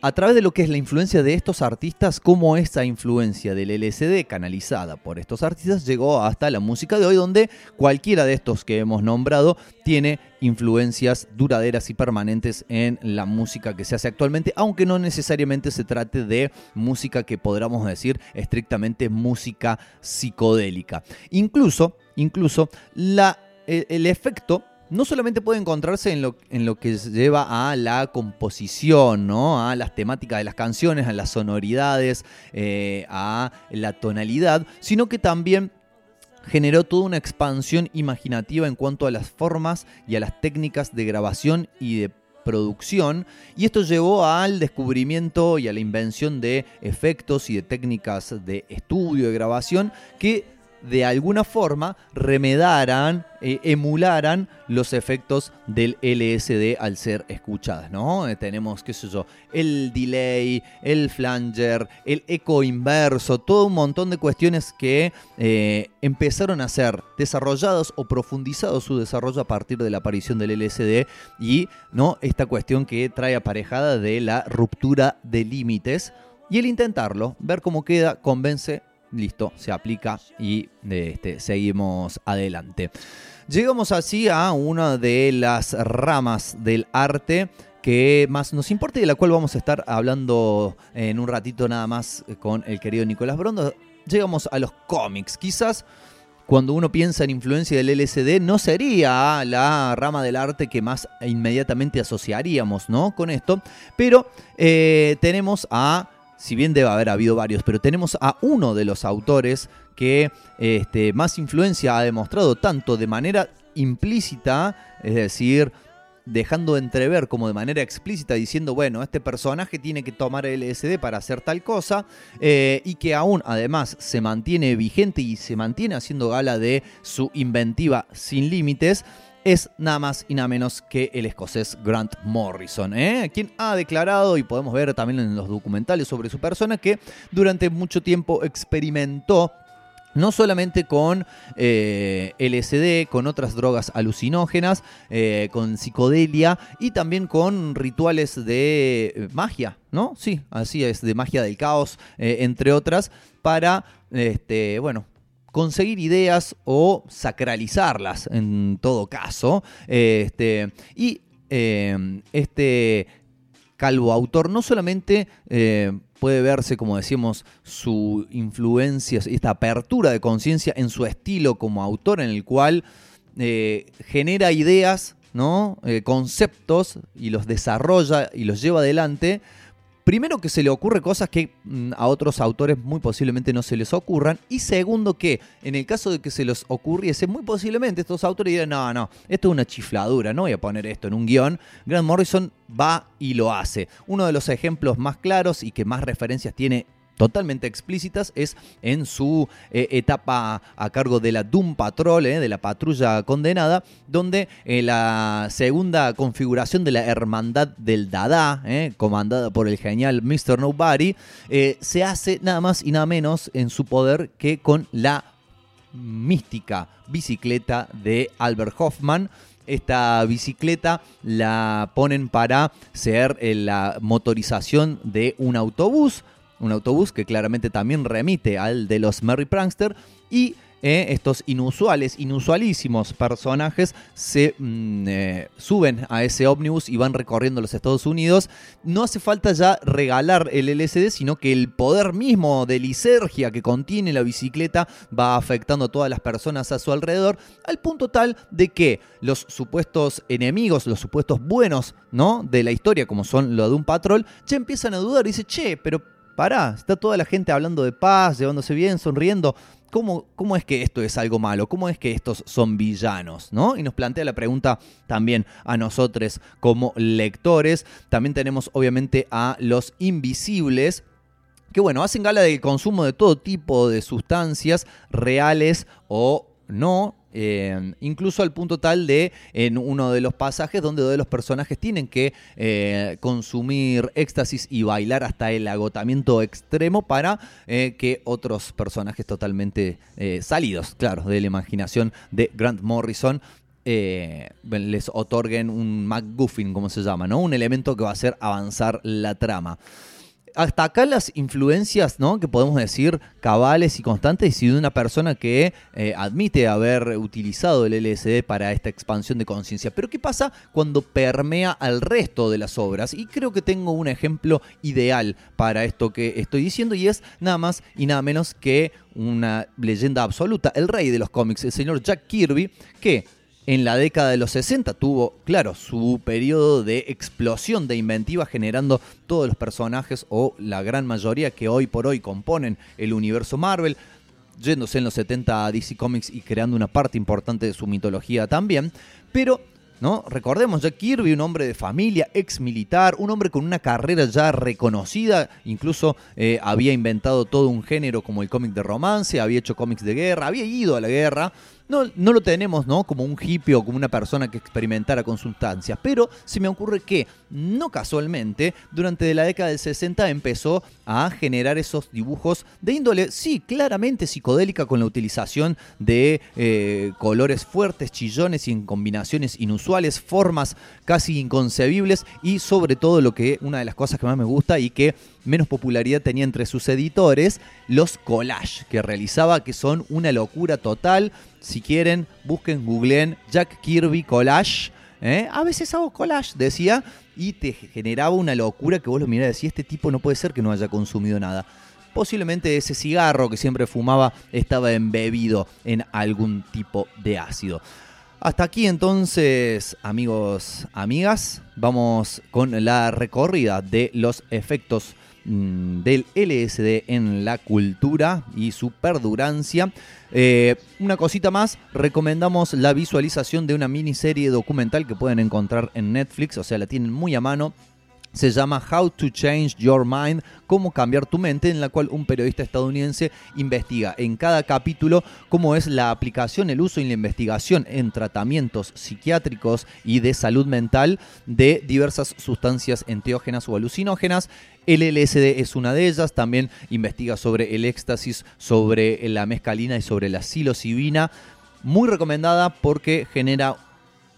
a través de lo que es la influencia de estos artistas, cómo esa influencia del LSD canalizada por estos artistas llegó hasta la música de hoy, donde cualquiera de estos que hemos nombrado tiene influencias duraderas y permanentes en la música que se hace actualmente, aunque no necesariamente se trate de música que podríamos decir estrictamente música psicodélica. Incluso, incluso el efecto no solamente puede encontrarse en lo, en lo que lleva a la composición, ¿no? a las temáticas de las canciones, a las sonoridades, eh, a la tonalidad, sino que también generó toda una expansión imaginativa en cuanto a las formas y a las técnicas de grabación y de producción y esto llevó al descubrimiento y a la invención de efectos y de técnicas de estudio de grabación que de alguna forma remedaran, eh, emularan los efectos del LSD al ser escuchadas, ¿no? Eh, tenemos, qué sé yo, el delay, el flanger, el eco inverso, todo un montón de cuestiones que eh, empezaron a ser desarrollados o profundizados su desarrollo a partir de la aparición del LSD y, ¿no? Esta cuestión que trae aparejada de la ruptura de límites y el intentarlo, ver cómo queda, convence listo, se aplica y este, seguimos adelante. Llegamos así a una de las ramas del arte que más nos importa y de la cual vamos a estar hablando en un ratito nada más con el querido Nicolás Brondo. Llegamos a los cómics. Quizás cuando uno piensa en influencia del LSD, no sería la rama del arte que más inmediatamente asociaríamos ¿no? con esto, pero eh, tenemos a si bien debe haber habido varios, pero tenemos a uno de los autores que este, más influencia ha demostrado tanto de manera implícita, es decir, dejando entrever como de manera explícita diciendo, bueno, este personaje tiene que tomar LSD para hacer tal cosa, eh, y que aún además se mantiene vigente y se mantiene haciendo gala de su inventiva sin límites es nada más y nada menos que el escocés Grant Morrison, ¿eh? quien ha declarado, y podemos ver también en los documentales sobre su persona, que durante mucho tiempo experimentó no solamente con eh, LSD, con otras drogas alucinógenas, eh, con psicodelia y también con rituales de magia, ¿no? Sí, así es, de magia del caos, entre otras, para, este, bueno, conseguir ideas o sacralizarlas en todo caso. Este, y em, este calvo autor no solamente eh, puede verse, como decíamos, su influencia, esta apertura de conciencia en su estilo como autor, en el cual eh, genera ideas, ¿no? Eh, conceptos y los desarrolla y los lleva adelante Primero que se le ocurre cosas que mm, a otros autores muy posiblemente no se les ocurran. Y segundo que en el caso de que se les ocurriese, muy posiblemente estos autores dirán, no, no, esto es una chifladura, no voy a poner esto en un guion. Grant Morrison va y lo hace. Uno de los ejemplos más claros y que más referencias tiene totalmente explícitas es en su eh, etapa a cargo de la Doom Patrol, eh, de la patrulla condenada, donde eh, la segunda configuración de la Hermandad del Dada, comandada por el genial Mr. Nobody, se hace nada más y nada menos en su poder que con la mística bicicleta de Albert Hoffman esta bicicleta la ponen para ser la motorización de un autobús, un autobús que claramente también remite al de los Merry Prankster y eh, estos inusuales, inusualísimos personajes se mm, eh, suben a ese ómnibus y van recorriendo los Estados Unidos. No hace falta ya regalar el LSD, sino que el poder mismo de lisergia que contiene la bicicleta va afectando a todas las personas a su alrededor, al punto tal de que los supuestos enemigos, los supuestos buenos ¿no? de la historia, como son lo de un patrol, ya empiezan a dudar y dice, che, pero pará, está toda la gente hablando de paz, llevándose bien, sonriendo. ¿Cómo, ¿Cómo, es que esto es algo malo? ¿Cómo es que estos son villanos? ¿no? Y nos plantea la pregunta también a nosotros como lectores. También tenemos obviamente a los invisibles, que bueno, hacen gala del consumo de todo tipo de sustancias reales o no, eh, incluso al punto tal de en uno de los pasajes donde dos de los personajes tienen que eh, consumir éxtasis y bailar hasta el agotamiento extremo para eh, que otros personajes totalmente salidos, claro, de la imaginación de Grant Morrison les otorguen un MacGuffin, como se llama, ¿no? Un elemento que va a hacer avanzar la trama hasta acá las influencias, ¿no? Que podemos decir cabales y constantes y de una persona que eh, admite haber utilizado el LSD para esta expansión de conciencia. Pero ¿qué pasa cuando permea al resto de las obras? Y creo que tengo un ejemplo ideal para esto que estoy diciendo y es nada más y nada menos que una leyenda absoluta, el rey de los cómics, el señor Jack Kirby, que en la década de los 60 tuvo, claro, su periodo de explosión de inventiva generando todos los personajes o la gran mayoría que hoy por hoy componen el universo Marvel, yéndose en los 70 a DC Comics y creando una parte importante de su mitología también, pero ¿No? Recordemos, Jack Kirby, un hombre de familia, ex militar, un hombre con una carrera ya reconocida, incluso eh, había inventado todo un género como el cómic de romance, había hecho cómics de guerra, había ido a la guerra, no, no lo tenemos, ¿no? Como un hippie o como una persona que experimentara con sustancias. Pero se me ocurre que, no casualmente, durante la década del 60 empezó a generar esos dibujos de índole, sí, claramente psicodélica con la utilización de eh, colores fuertes, chillones y en combinaciones inusuales, formas casi inconcebibles y sobre todo lo que una de las cosas que más me gusta y que menos popularidad tenía entre sus editores, los collages que realizaba, que son una locura total. Si quieren, busquen, googleen Jack Kirby Collage. ¿eh? A veces hago collage, decía, y te generaba una locura que vos lo mirás y decías, este tipo no puede ser que no haya consumido nada. Posiblemente ese cigarro que siempre fumaba estaba embebido en algún tipo de ácido. Hasta aquí entonces, amigos, amigas, vamos con la recorrida de los efectos del LSD en la cultura y su perdurancia. Eh, una cosita más, recomendamos la visualización de una miniserie documental que pueden encontrar en Netflix, o sea, la tienen muy a mano se llama How to Change Your Mind, cómo cambiar tu mente, en la cual un periodista estadounidense investiga en cada capítulo cómo es la aplicación, el uso y la investigación en tratamientos psiquiátricos y de salud mental de diversas sustancias enteógenas o alucinógenas. El LSD es una de ellas, también investiga sobre el éxtasis, sobre la mescalina y sobre la psilocibina. Muy recomendada porque genera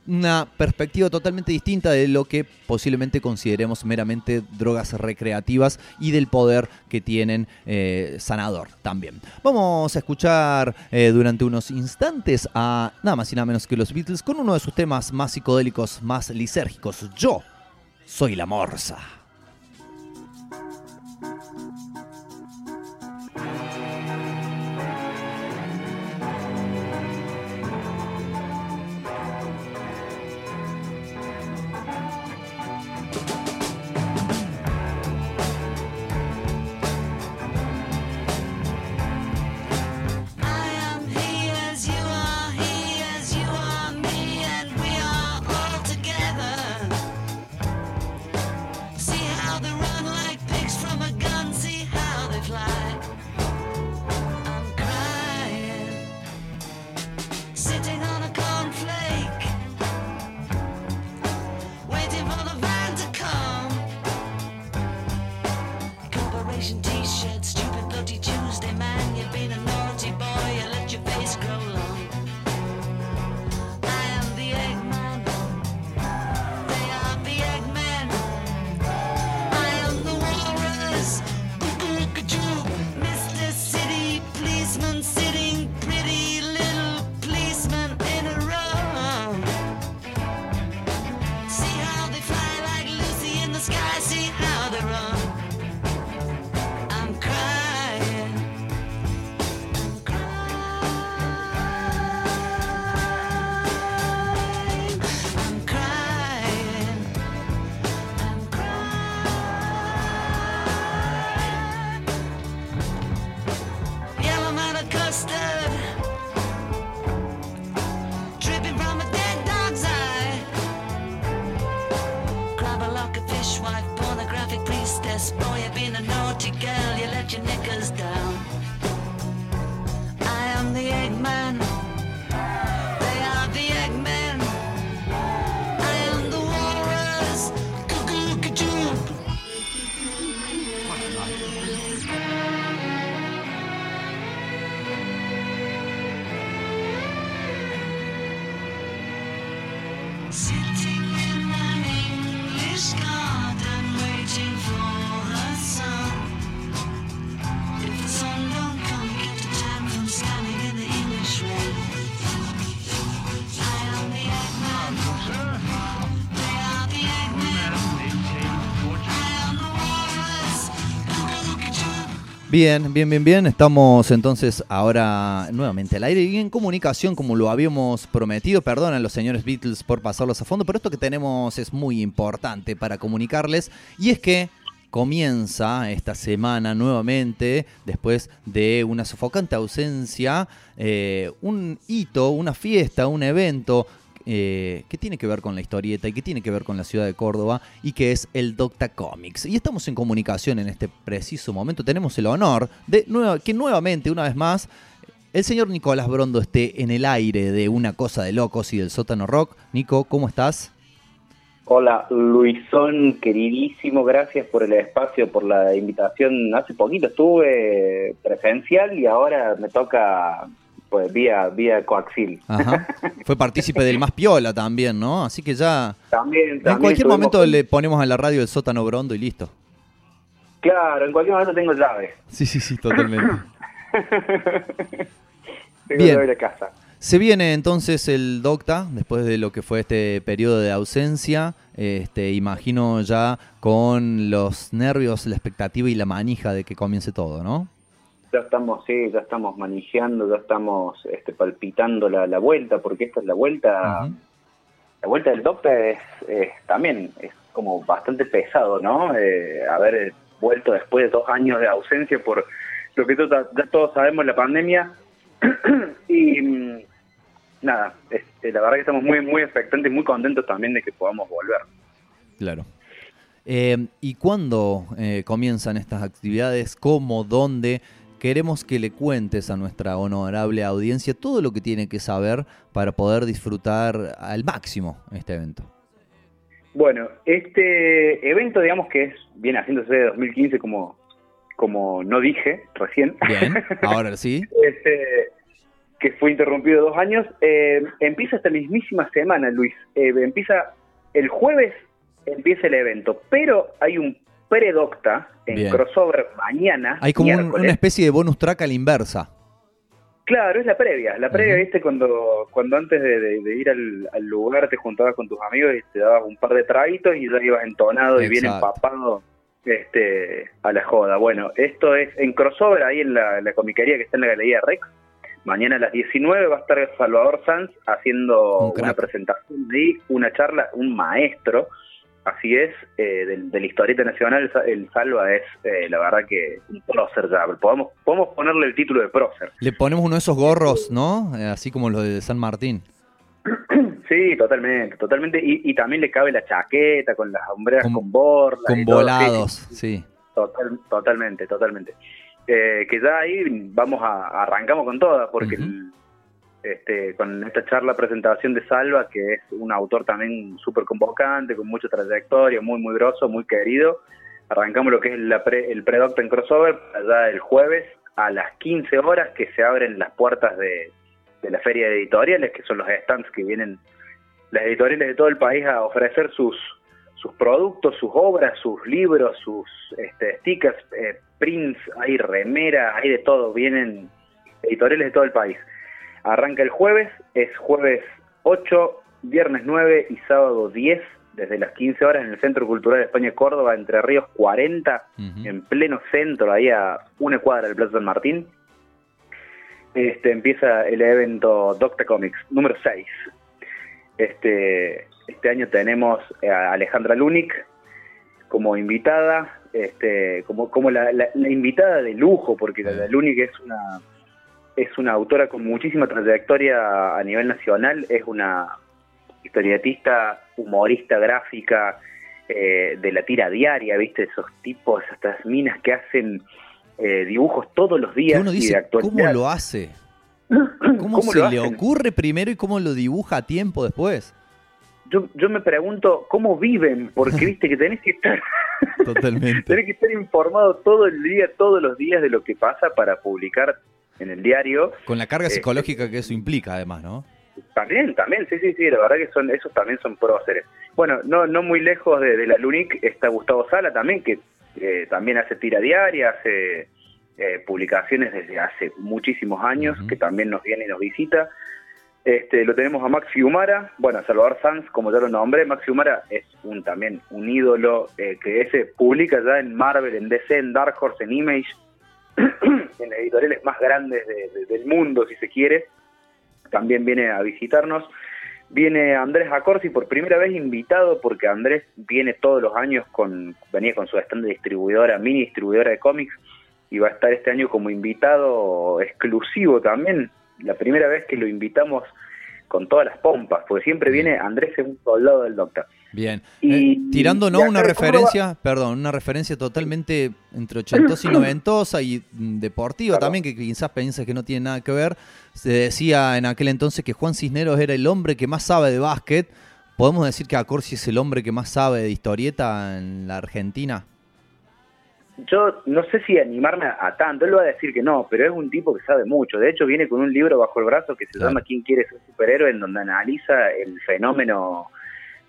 una perspectiva totalmente distinta de lo que posiblemente consideremos meramente drogas recreativas y del poder que tienen eh, sanador también. Vamos a escuchar eh, durante unos instantes a nada más y nada menos que los Beatles con uno de sus temas más psicodélicos, más lisérgicos. Yo soy la morsa. Bien, bien, bien, bien. Estamos entonces ahora nuevamente al aire y en comunicación como lo habíamos prometido. Perdonan los señores Beatles por pasarlos a fondo, pero esto que tenemos es muy importante para comunicarles y es que comienza esta semana nuevamente, después de una sofocante ausencia, eh, un hito, una fiesta, un evento eh, que tiene que ver con la historieta y que tiene que ver con la ciudad de Córdoba y que es el Docta Comics. Y estamos en comunicación en este preciso momento. Tenemos el honor de que nuevamente, una vez más, el señor Nicolás Brondo esté en el aire de Una Cosa de Locos y del Sótano Rock. Nico, ¿cómo estás? Hola Luisón, queridísimo, gracias por el espacio, por la invitación. Hace poquito estuve presencial y ahora me toca pues vía vía coaxil. Ajá. Fue partícipe del Más Piola también, ¿no? Así que ya También, en también cualquier estuvimos momento con- le ponemos a la radio el Sótano Brondo y listo. Claro, en cualquier momento tengo llave. Sí, sí, sí, totalmente. Tengo Bien. llave de casa. Se viene entonces el Docta, después de lo que fue este periodo de ausencia, este, imagino ya con los nervios, la expectativa y la manija de que comience todo, ¿no? Ya estamos, sí, ya estamos manejando, ya estamos este, palpitando la, la vuelta, porque esta es la vuelta, la vuelta del Doctor es, es también es como bastante pesado, ¿no? Eh, haber vuelto después de dos años de ausencia por lo que to- ya todos sabemos, la pandemia. y mm, nada, este, la verdad que estamos muy, muy expectantes, muy contentos también de que podamos volver. Claro. Eh, ¿Y cuándo eh, comienzan estas actividades? ¿Cómo? ¿Dónde? Queremos que le cuentes a nuestra honorable audiencia todo lo que tiene que saber para poder disfrutar al máximo este evento. Bueno, este evento, digamos que es viene haciéndose de 2015, como, como no dije recién. Bien, ahora sí. este, que fue interrumpido dos años, eh, empieza esta mismísima semana, Luis. Eh, empieza el jueves, empieza el evento, pero hay un predocta en Bien. crossover mañana. Hay como un- una especie de bonus track a la inversa. Claro, es la previa. La previa, viste, cuando, cuando antes de, de- de ir al, al lugar te juntabas con tus amigos y te dabas un par de traguitos y ya ibas entonado y bien empapado este, a la joda. Bueno, esto es en crossover ahí en la, la comiquería que está en la Galería Rex. Mañana a las 19 va a estar Salvador Sanz haciendo Un una presentación y una charla, un maestro. Así es, eh, del, del historieta nacional, el Sa- el Salva es, eh, la verdad que un prócer ya. Podemos, podemos ponerle el título de prócer. Le ponemos uno de esos gorros, ¿no? Eh, así como los de San Martín. Sí, totalmente, totalmente. Y, y también le cabe la chaqueta con las hombreras Con- con, borlas. Con y todo. volados, Sí, sí. total- totalmente, totalmente. Eh, que ya ahí vamos a arrancamos con todas, porque el- este, con esta charla presentación de Salva, que es un autor también súper convocante, con mucha trayectoria, muy, muy grosso, muy querido. Arrancamos lo que es la pre- el Predocta en crossover, allá el jueves a las 15 horas que se abren las puertas de, la feria de editoriales, que son los stands que vienen las editoriales de todo el país a ofrecer sus productos, sus obras, sus libros, sus este, stickers, eh, prints, hay remeras, hay de todo, vienen editoriales de todo el país. Arranca el jueves, es jueves 8, viernes 9 y sábado 10, desde las 15 horas en el Centro Cultural de España Córdoba, Entre Ríos 40, Ujú. en pleno centro, ahí a una cuadra del Plaza San Martín. Este, empieza el evento Doctor Comics número 6. Este, este año tenemos a Alejandra Lunik como invitada, este, como, como la, la- la invitada de lujo, porque la, la Lunik es una, es una autora con muchísima trayectoria a nivel nacional, es una historietista, humorista, gráfica, eh, de la tira diaria, ¿viste? Esos tipos, estas minas que hacen eh, dibujos todos los días uno y de dice. ¿cómo lo hace? ¿Cómo, ¿Cómo se lo le ocurre primero y cómo lo dibuja a tiempo después? Yo, yo me pregunto cómo viven, porque viste que tenés que estar Totalmente. tenés que estar informado todo el día, todos los días de lo que pasa para publicar en el diario. Con la carga Eh, psicológica que eso implica, además, ¿no? También, también, sí, sí, sí, la verdad que son esos también son próceres. Bueno, no no muy lejos de, de la LUNIC está Gustavo Sala también, que eh, también hace tira diaria, hace eh, publicaciones desde hace muchísimos años, que también nos viene y nos visita. Este, lo tenemos a Max Fiumara, bueno, a Salvador Sanz, como ya lo nombré, Max Fiumara es un también un ídolo eh, que ese publica ya en Marvel, en DC, en Dark Horse, en Image, en editoriales más grandes de- de- del mundo, si se quiere. También viene a visitarnos. Viene Andrés Acorsi por primera vez invitado, porque Andrés viene todos los años con, venía con su stand de distribuidora, mini distribuidora de cómics, y va a estar este año como invitado exclusivo también. La primera vez que lo invitamos con todas las pompas, porque siempre viene Andrés es un soldado del Doctor. Bien. Y- Eh, tirando, ¿no? Una Córdoba- referencia, perdón, una referencia totalmente entre ochentosa y noventosa y mm, deportiva también, que quizás piensas que no tiene nada que ver. Se decía en aquel entonces que Juan Cisneros era el hombre que más sabe de básquet. ¿Podemos decir que Acorsi es el hombre que más sabe de historieta en la Argentina? Yo no sé si animarme a, a tanto, él va a decir que no, pero es un tipo que sabe mucho. De hecho, viene con un libro bajo el brazo que se llama ¿Quién quiere ser superhéroe? en donde analiza el fenómeno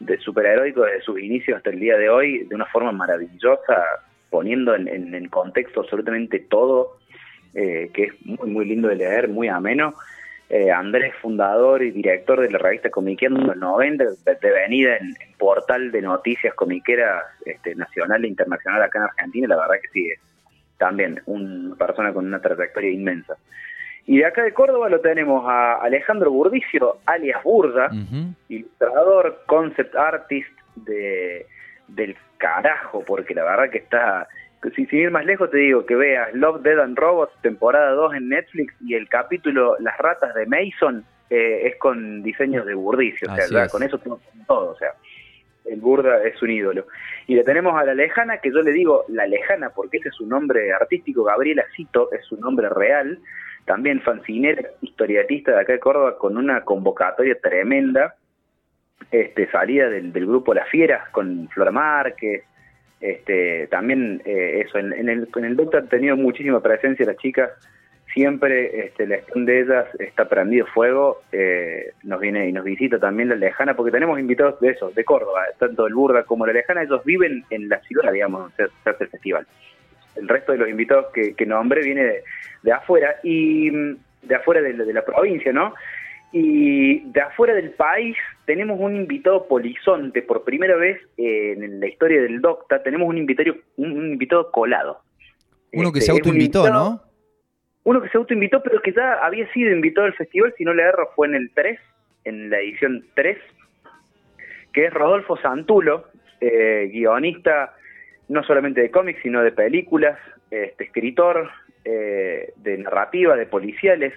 de superheroico desde sus inicios hasta el día de hoy de una forma maravillosa, poniendo en, en- contexto absolutamente todo, eh, que es muy, muy lindo de leer, muy ameno. Eh, Andrés, fundador y director de la revista Comiqueando en los 90, de- devenida en, en portal de noticias comiqueras este, nacional e internacional acá en Argentina, la verdad que sí, es también una persona con una trayectoria inmensa. Y de acá de Córdoba lo tenemos a Alejandro Burdicio, alias Burda, ilustrador, concept artist de, del carajo, porque la verdad que está... Si, sin ir más lejos te digo que veas Love, Dead and Robots, temporada 2 en Netflix, y el capítulo Las ratas de Mason eh, es con diseños de Burdicio, o sea, es. con eso tengo todo, o sea, el Burda es un ídolo. Y le tenemos a la lejana, que yo le digo la lejana porque ese es su nombre artístico, Gabriela Cito, es su nombre real, también fancinera, historietista de acá de Córdoba, con una convocatoria tremenda, este, salida del, grupo Las Fieras con Flora Márquez, este, también eh, eso, en, en el, en el Doctor han tenido muchísima presencia las chicas, siempre este, la de ellas está prendido fuego, eh, nos viene y nos visita también la lejana, porque tenemos invitados de esos, de Córdoba, tanto el Burda como la lejana, ellos viven en la ciudad, digamos, se hace el festival. El resto de los invitados que, que nombré viene de, de afuera, y mm, de afuera de, la- de la provincia, ¿no? Y de afuera del país tenemos un invitado polizonte, por primera vez eh, en la historia del Docta, tenemos un invitado, un, un invitado colado. Uno que Este, se es un autoinvitó, invitado- ¿no? Uno que se autoinvitó, pero que ya había sido invitado al festival, si no le erro, fue en el 3, en la edición 3, que es Rodolfo Santulo, eh, guionista no solamente de cómics, sino de películas, este, escritor eh, de narrativa, de policiales,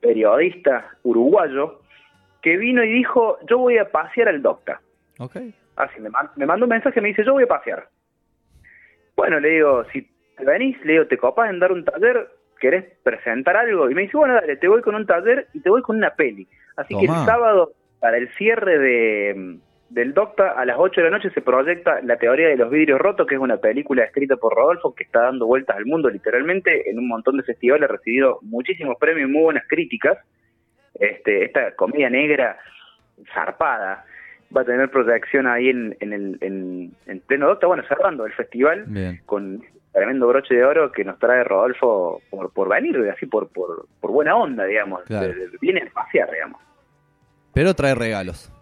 periodista uruguayo, que vino y dijo, yo voy a pasear al Docta. Así, me, man- me mandó un mensaje, me dice, yo voy a pasear. Bueno, le digo, si venís, le digo, ¿te copas en dar un taller? ¿Querés presentar algo? Y me dice, bueno, dale, te voy con un taller y te voy con una peli. Así que el sábado, para el cierre de, del Docta, a las 8 de la noche se proyecta La teoría de los vidrios rotos, que es una película escrita por Rodolfo que está dando vueltas al mundo literalmente. En un montón de festivales ha recibido muchísimos premios y muy buenas críticas. Este, esta comedia negra zarpada va a tener proyección ahí en, en, el, en, en pleno Docta, bueno, cerrando el festival Bien. con tremendo broche de oro que nos trae Rodolfo por, por venir, así por, por, por buena onda, digamos. Claro. Viene a pasear, digamos. Pero trae regalos.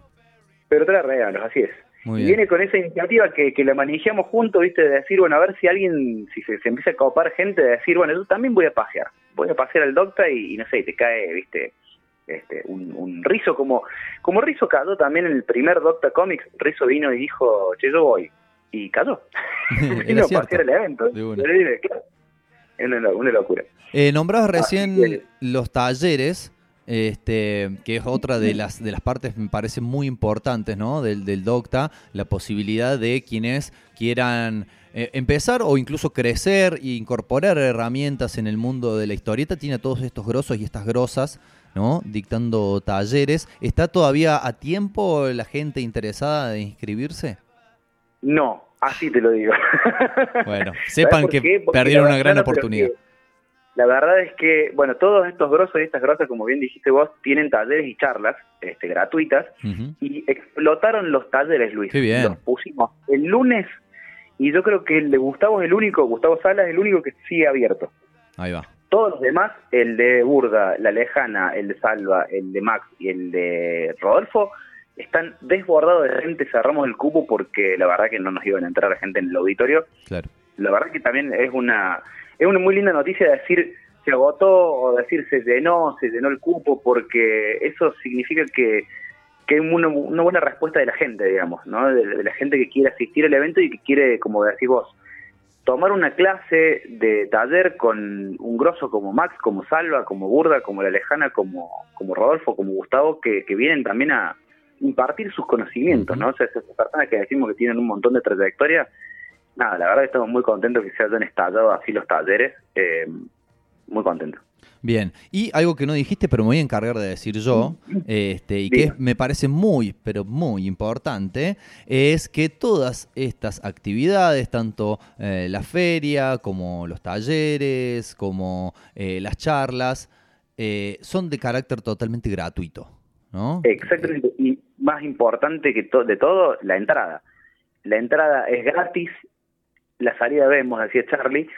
Pero trae regalos, así es. Muy y bien. viene con esa iniciativa que, que la manejamos juntos, ¿viste? De decir, bueno, a ver si alguien, si se, se empieza a copar gente, de decir, bueno, yo también voy a pasear. Voy a pasear al Docta y, y no sé, te cae, ¿viste? Este, un, un Rizo como como Rizo cayó también en el primer Docta Comics, Rizo vino y dijo, che, yo voy. Y cayó. Vino a pasear el evento. De una. Una, una locura. Eh, nombrabas recién los talleres. Este, que es otra de las, de las partes, me parece muy importantes, ¿no? Del, del Docta, la posibilidad de quienes quieran eh, empezar o incluso crecer e incorporar herramientas en el mundo de la historieta. Tiene a todos estos grosos y estas grosas, ¿no? Dictando talleres. ¿Está todavía a tiempo la gente interesada de inscribirse? No, así te lo digo. Bueno, ¿Sabes sepan que perdieron una gran oportunidad. que La verdad es que, bueno, todos estos grosos y estas grosas, como bien dijiste vos, tienen talleres y charlas este, gratuitas y explotaron los talleres, Luis. Qué bien. Los pusimos el lunes y yo creo que el de Gustavo es el único, Gustavo Sala es el único que sigue abierto. Ahí va. Todos los demás, el de Burda, la Lejana, el de Salva, el de Max y el de Rodolfo, están desbordados de gente. Cerramos el cupo porque la verdad que no nos iban a entrar gente en el auditorio. Claro. La verdad que también es una es una muy linda noticia decir se agotó o decir se llenó, se llenó el cupo, porque eso significa que, que hay una, una buena respuesta de la gente, digamos, ¿no? De, de la gente que quiere asistir al evento y que quiere, como decís vos, tomar una clase de taller con un grosso como Max, como Salva, como Burda, como La Lejana, como, como Rodolfo, como Gustavo, que, que vienen también a impartir sus conocimientos, ¿no? O sea, esas personas que decimos que tienen un montón de trayectoria, nada, la verdad que estamos muy contentos que se hayan estallado así los talleres, eh, muy contentos. Bien, y algo que no dijiste, pero me voy a encargar de decir yo, este, y que es- me parece muy, pero muy importante, es que todas estas actividades, tanto eh, la feria, como los talleres, como eh, las charlas, eh, son de carácter totalmente gratuito, ¿no? Exactamente, y más importante que to- de todo, la entrada. La entrada es gratis, la salida vemos, decía Charlie.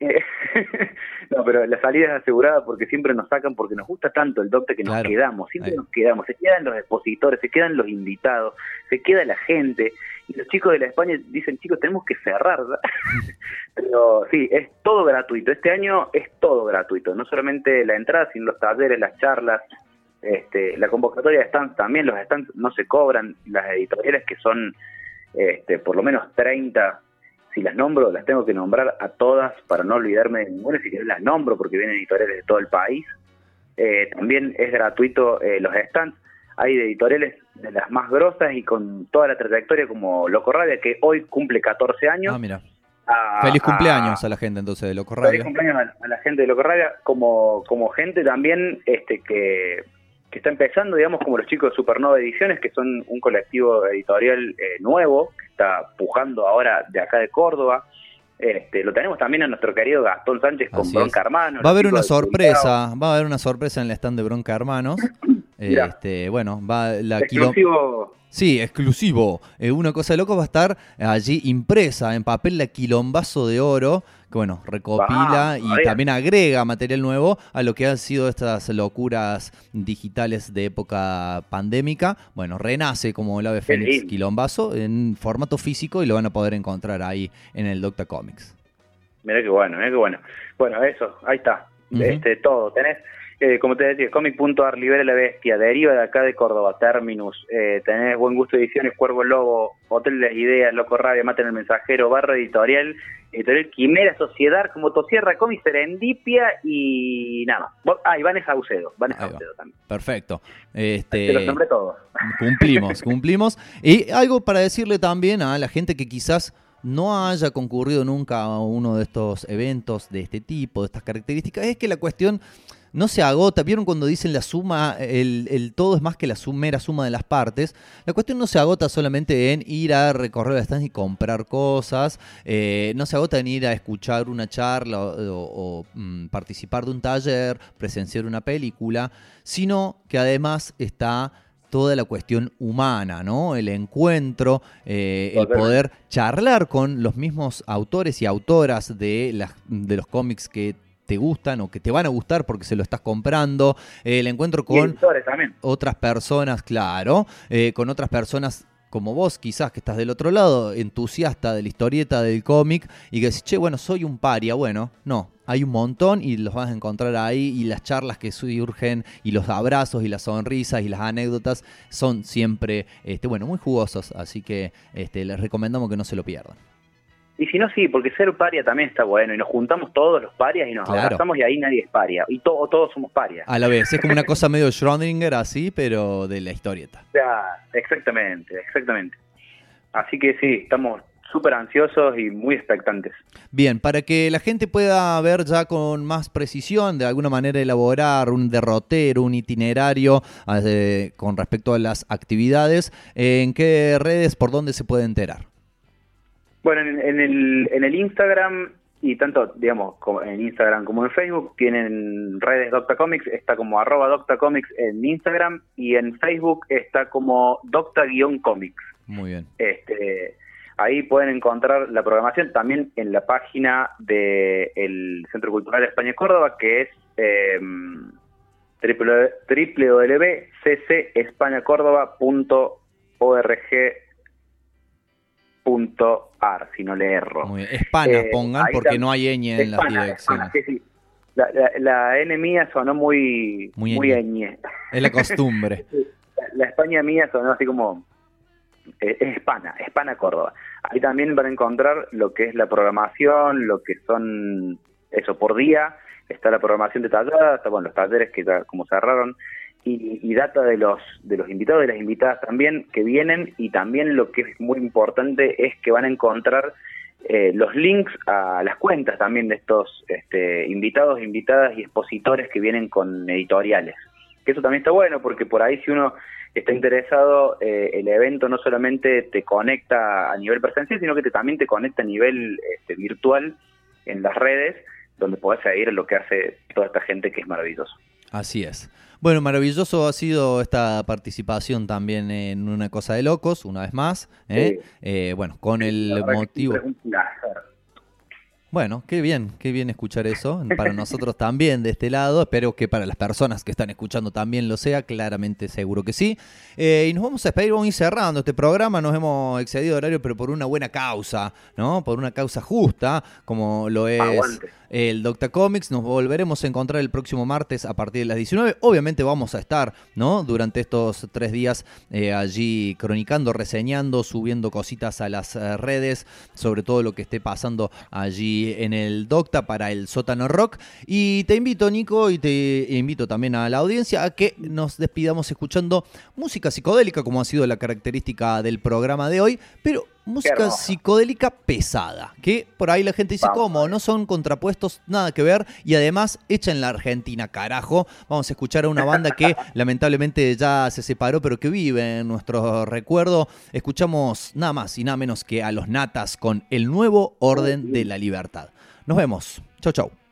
Eh, no, pero la salida es asegurada porque siempre nos sacan, porque nos gusta tanto el doctor que nos Claro. quedamos, siempre Ahí. nos quedamos, se quedan los expositores, se quedan los invitados, se queda la gente, y los chicos de la España dicen, chicos, tenemos que cerrar, pero sí, es todo gratuito, este año es todo gratuito, no solamente la entrada, sino los talleres, las charlas, este, la convocatoria de stands también, los stands no se cobran, las editoriales que son este, por lo menos 30, si las nombro, las tengo que nombrar a todas para no olvidarme de ninguna, si querés las nombro porque vienen editoriales de todo el país. Eh, también es gratuito eh, los stands, hay de editoriales de las más grosas y con toda la trayectoria como Loco Radio, que hoy cumple 14 años. Ah, mira. a- Feliz cumpleaños a la gente entonces de Loco Feliz cumpleaños a, a la gente de Loco Radio, como, como gente también este que, que está empezando, digamos, como los chicos de Supernova Ediciones, que son un colectivo editorial eh, nuevo, que está pujando ahora de acá de Córdoba. Este, lo tenemos también a nuestro querido Gastón Sánchez con Así Bronca es. Hermano. Va a haber una sorpresa, va a haber una sorpresa en el stand de Bronca Hermanos. Este, bueno, va la Exclusivo. Sí, exclusivo. Eh, una cosa de loco va a estar allí impresa en papel la quilombazo de oro, que bueno, recopila Ah, y también agrega material nuevo a lo que han sido estas locuras digitales de época pandémica. Bueno, renace como el ave fénix quilombazo en formato físico y lo van a poder encontrar ahí en el Docta Comics. Mira qué bueno, mira qué bueno. Bueno, eso, ahí está. Ujú. este Todo. Tenés, eh, como te decía, comic.ar, Libera la Bestia, Deriva de acá de Córdoba, Terminus, eh, tenés Buen Gusto Ediciones, Cuervo Lobo, Hotel de las Ideas, Loco Radio, Maten el Mensajero, Barra Editorial, Editorial Quimera, Sociedad, como Tosierra, Comic, Serendipia y nada más. Ah, y Vanessa Saucedo, Vanessa Ahí va. Saucedo también. Perfecto. Te Este, los nombré todos. Cumplimos, cumplimos. Y algo para decirle también a la gente que quizás no haya concurrido nunca a uno de estos eventos de este tipo, de estas características, es que la cuestión no se agota. ¿Vieron cuando dicen la suma, el, el todo es más que la suma, mera suma de las partes? La cuestión no se agota solamente en ir a recorrer las stands y comprar cosas, eh, no se agota en ir a escuchar una charla o, o- o, mm, participar de un taller, presenciar una película, sino que además está toda la cuestión humana, ¿no? El encuentro, eh, el poder charlar con los mismos autores y autoras de, las, de los cómics que te gustan o que te van a gustar porque se lo estás comprando, el encuentro con otras personas, claro, eh, con otras personas como vos, quizás que estás del otro lado, entusiasta de la historieta del cómic y que decís, che, bueno, soy un paria. Bueno, no, hay un montón y los vas a encontrar ahí y las charlas que surgen y los abrazos y las sonrisas y las anécdotas son siempre, este, bueno, muy jugosos. Así que este, les recomendamos que no se lo pierdan. Y si no, sí, porque ser paria también está bueno. Y nos juntamos todos los parias y nos Claro. abrazamos y ahí nadie es paria. Y to- todos somos parias. A la vez, es como una cosa medio Schrödinger así, pero de la historieta. Sea, exactamente, exactamente. Así que sí, estamos súper ansiosos y muy expectantes. Bien, para que la gente pueda ver ya con más precisión, de alguna manera elaborar un derrotero, un itinerario eh, con respecto a las actividades, ¿en qué redes, por dónde se puede enterar? Bueno, en, en el, en el Instagram y tanto, digamos, como en Instagram como en Facebook, tienen redes Docta Comics, está como arroba Docta Comics en Instagram y en Facebook está como Docta-Comics. Muy bien. Este, ahí pueden encontrar la programación también en la página del Centro Cultural de España Córdoba, que es eh, www.ccespañacórdoba.org.ar, si no le erro. Muy bien. Espanas Eh, pongan porque no hay ñ en las Hispana, direcciones. hispana, sí, sí. La, la, la N mía sonó muy, Muy muy, ñ. ñ. Es la costumbre. La, la España mía sonó así como... eh, es Hispana, Hispana Córdoba. Ahí también van a encontrar lo que es la programación, lo que son... Eso, por día, está la programación detallada, está, bueno, los talleres que ya como cerraron, y, y data de los, de los invitados y las invitadas también que vienen, y también lo que es muy importante es que van a encontrar eh, los links a las cuentas también de estos este, invitados, invitadas y expositores que vienen con editoriales. Que eso también está bueno porque por ahí si uno está interesado, eh, el evento no solamente te conecta a nivel presencial, sino que también te conecta a nivel este, virtual en las redes, donde podés seguir lo que hace toda esta gente que es maravilloso. Así es. Bueno, maravilloso ha sido esta participación también en Una Cosa de Locos, una vez más. ¿eh? Eh, bueno, con el motivo... Bueno, qué bien, qué bien escuchar eso. Para nosotros también de este lado. Espero que para las personas que están escuchando también lo sea. Claramente seguro que sí. Eh, y nos vamos a despedir, vamos a ir cerrando este programa. Nos hemos excedido de horario, pero por una buena causa, ¿no? Por una causa justa, como lo es Aguante. El Docta Comics. Nos volveremos a encontrar el próximo martes a partir de las 19. Obviamente vamos a estar, ¿no? Durante estos tres días eh, allí cronicando, reseñando, subiendo cositas a las eh, redes, sobre todo lo que esté pasando allí en el Docta para el sótano rock. Y te invito, Nico, y te invito también a la audiencia a que nos despidamos escuchando música psicodélica, como ha sido la característica del programa de hoy, pero música psicodélica pesada, que por ahí la gente dice, Vamos. ¿cómo? No son contrapuestos, nada que ver, y además hecha en la Argentina, carajo. Vamos a escuchar a una banda que lamentablemente ya se separó, pero que vive en nuestro recuerdo. Escuchamos nada más y nada menos que a los Natas con el nuevo orden de la libertad. Nos vemos. Chau, chau.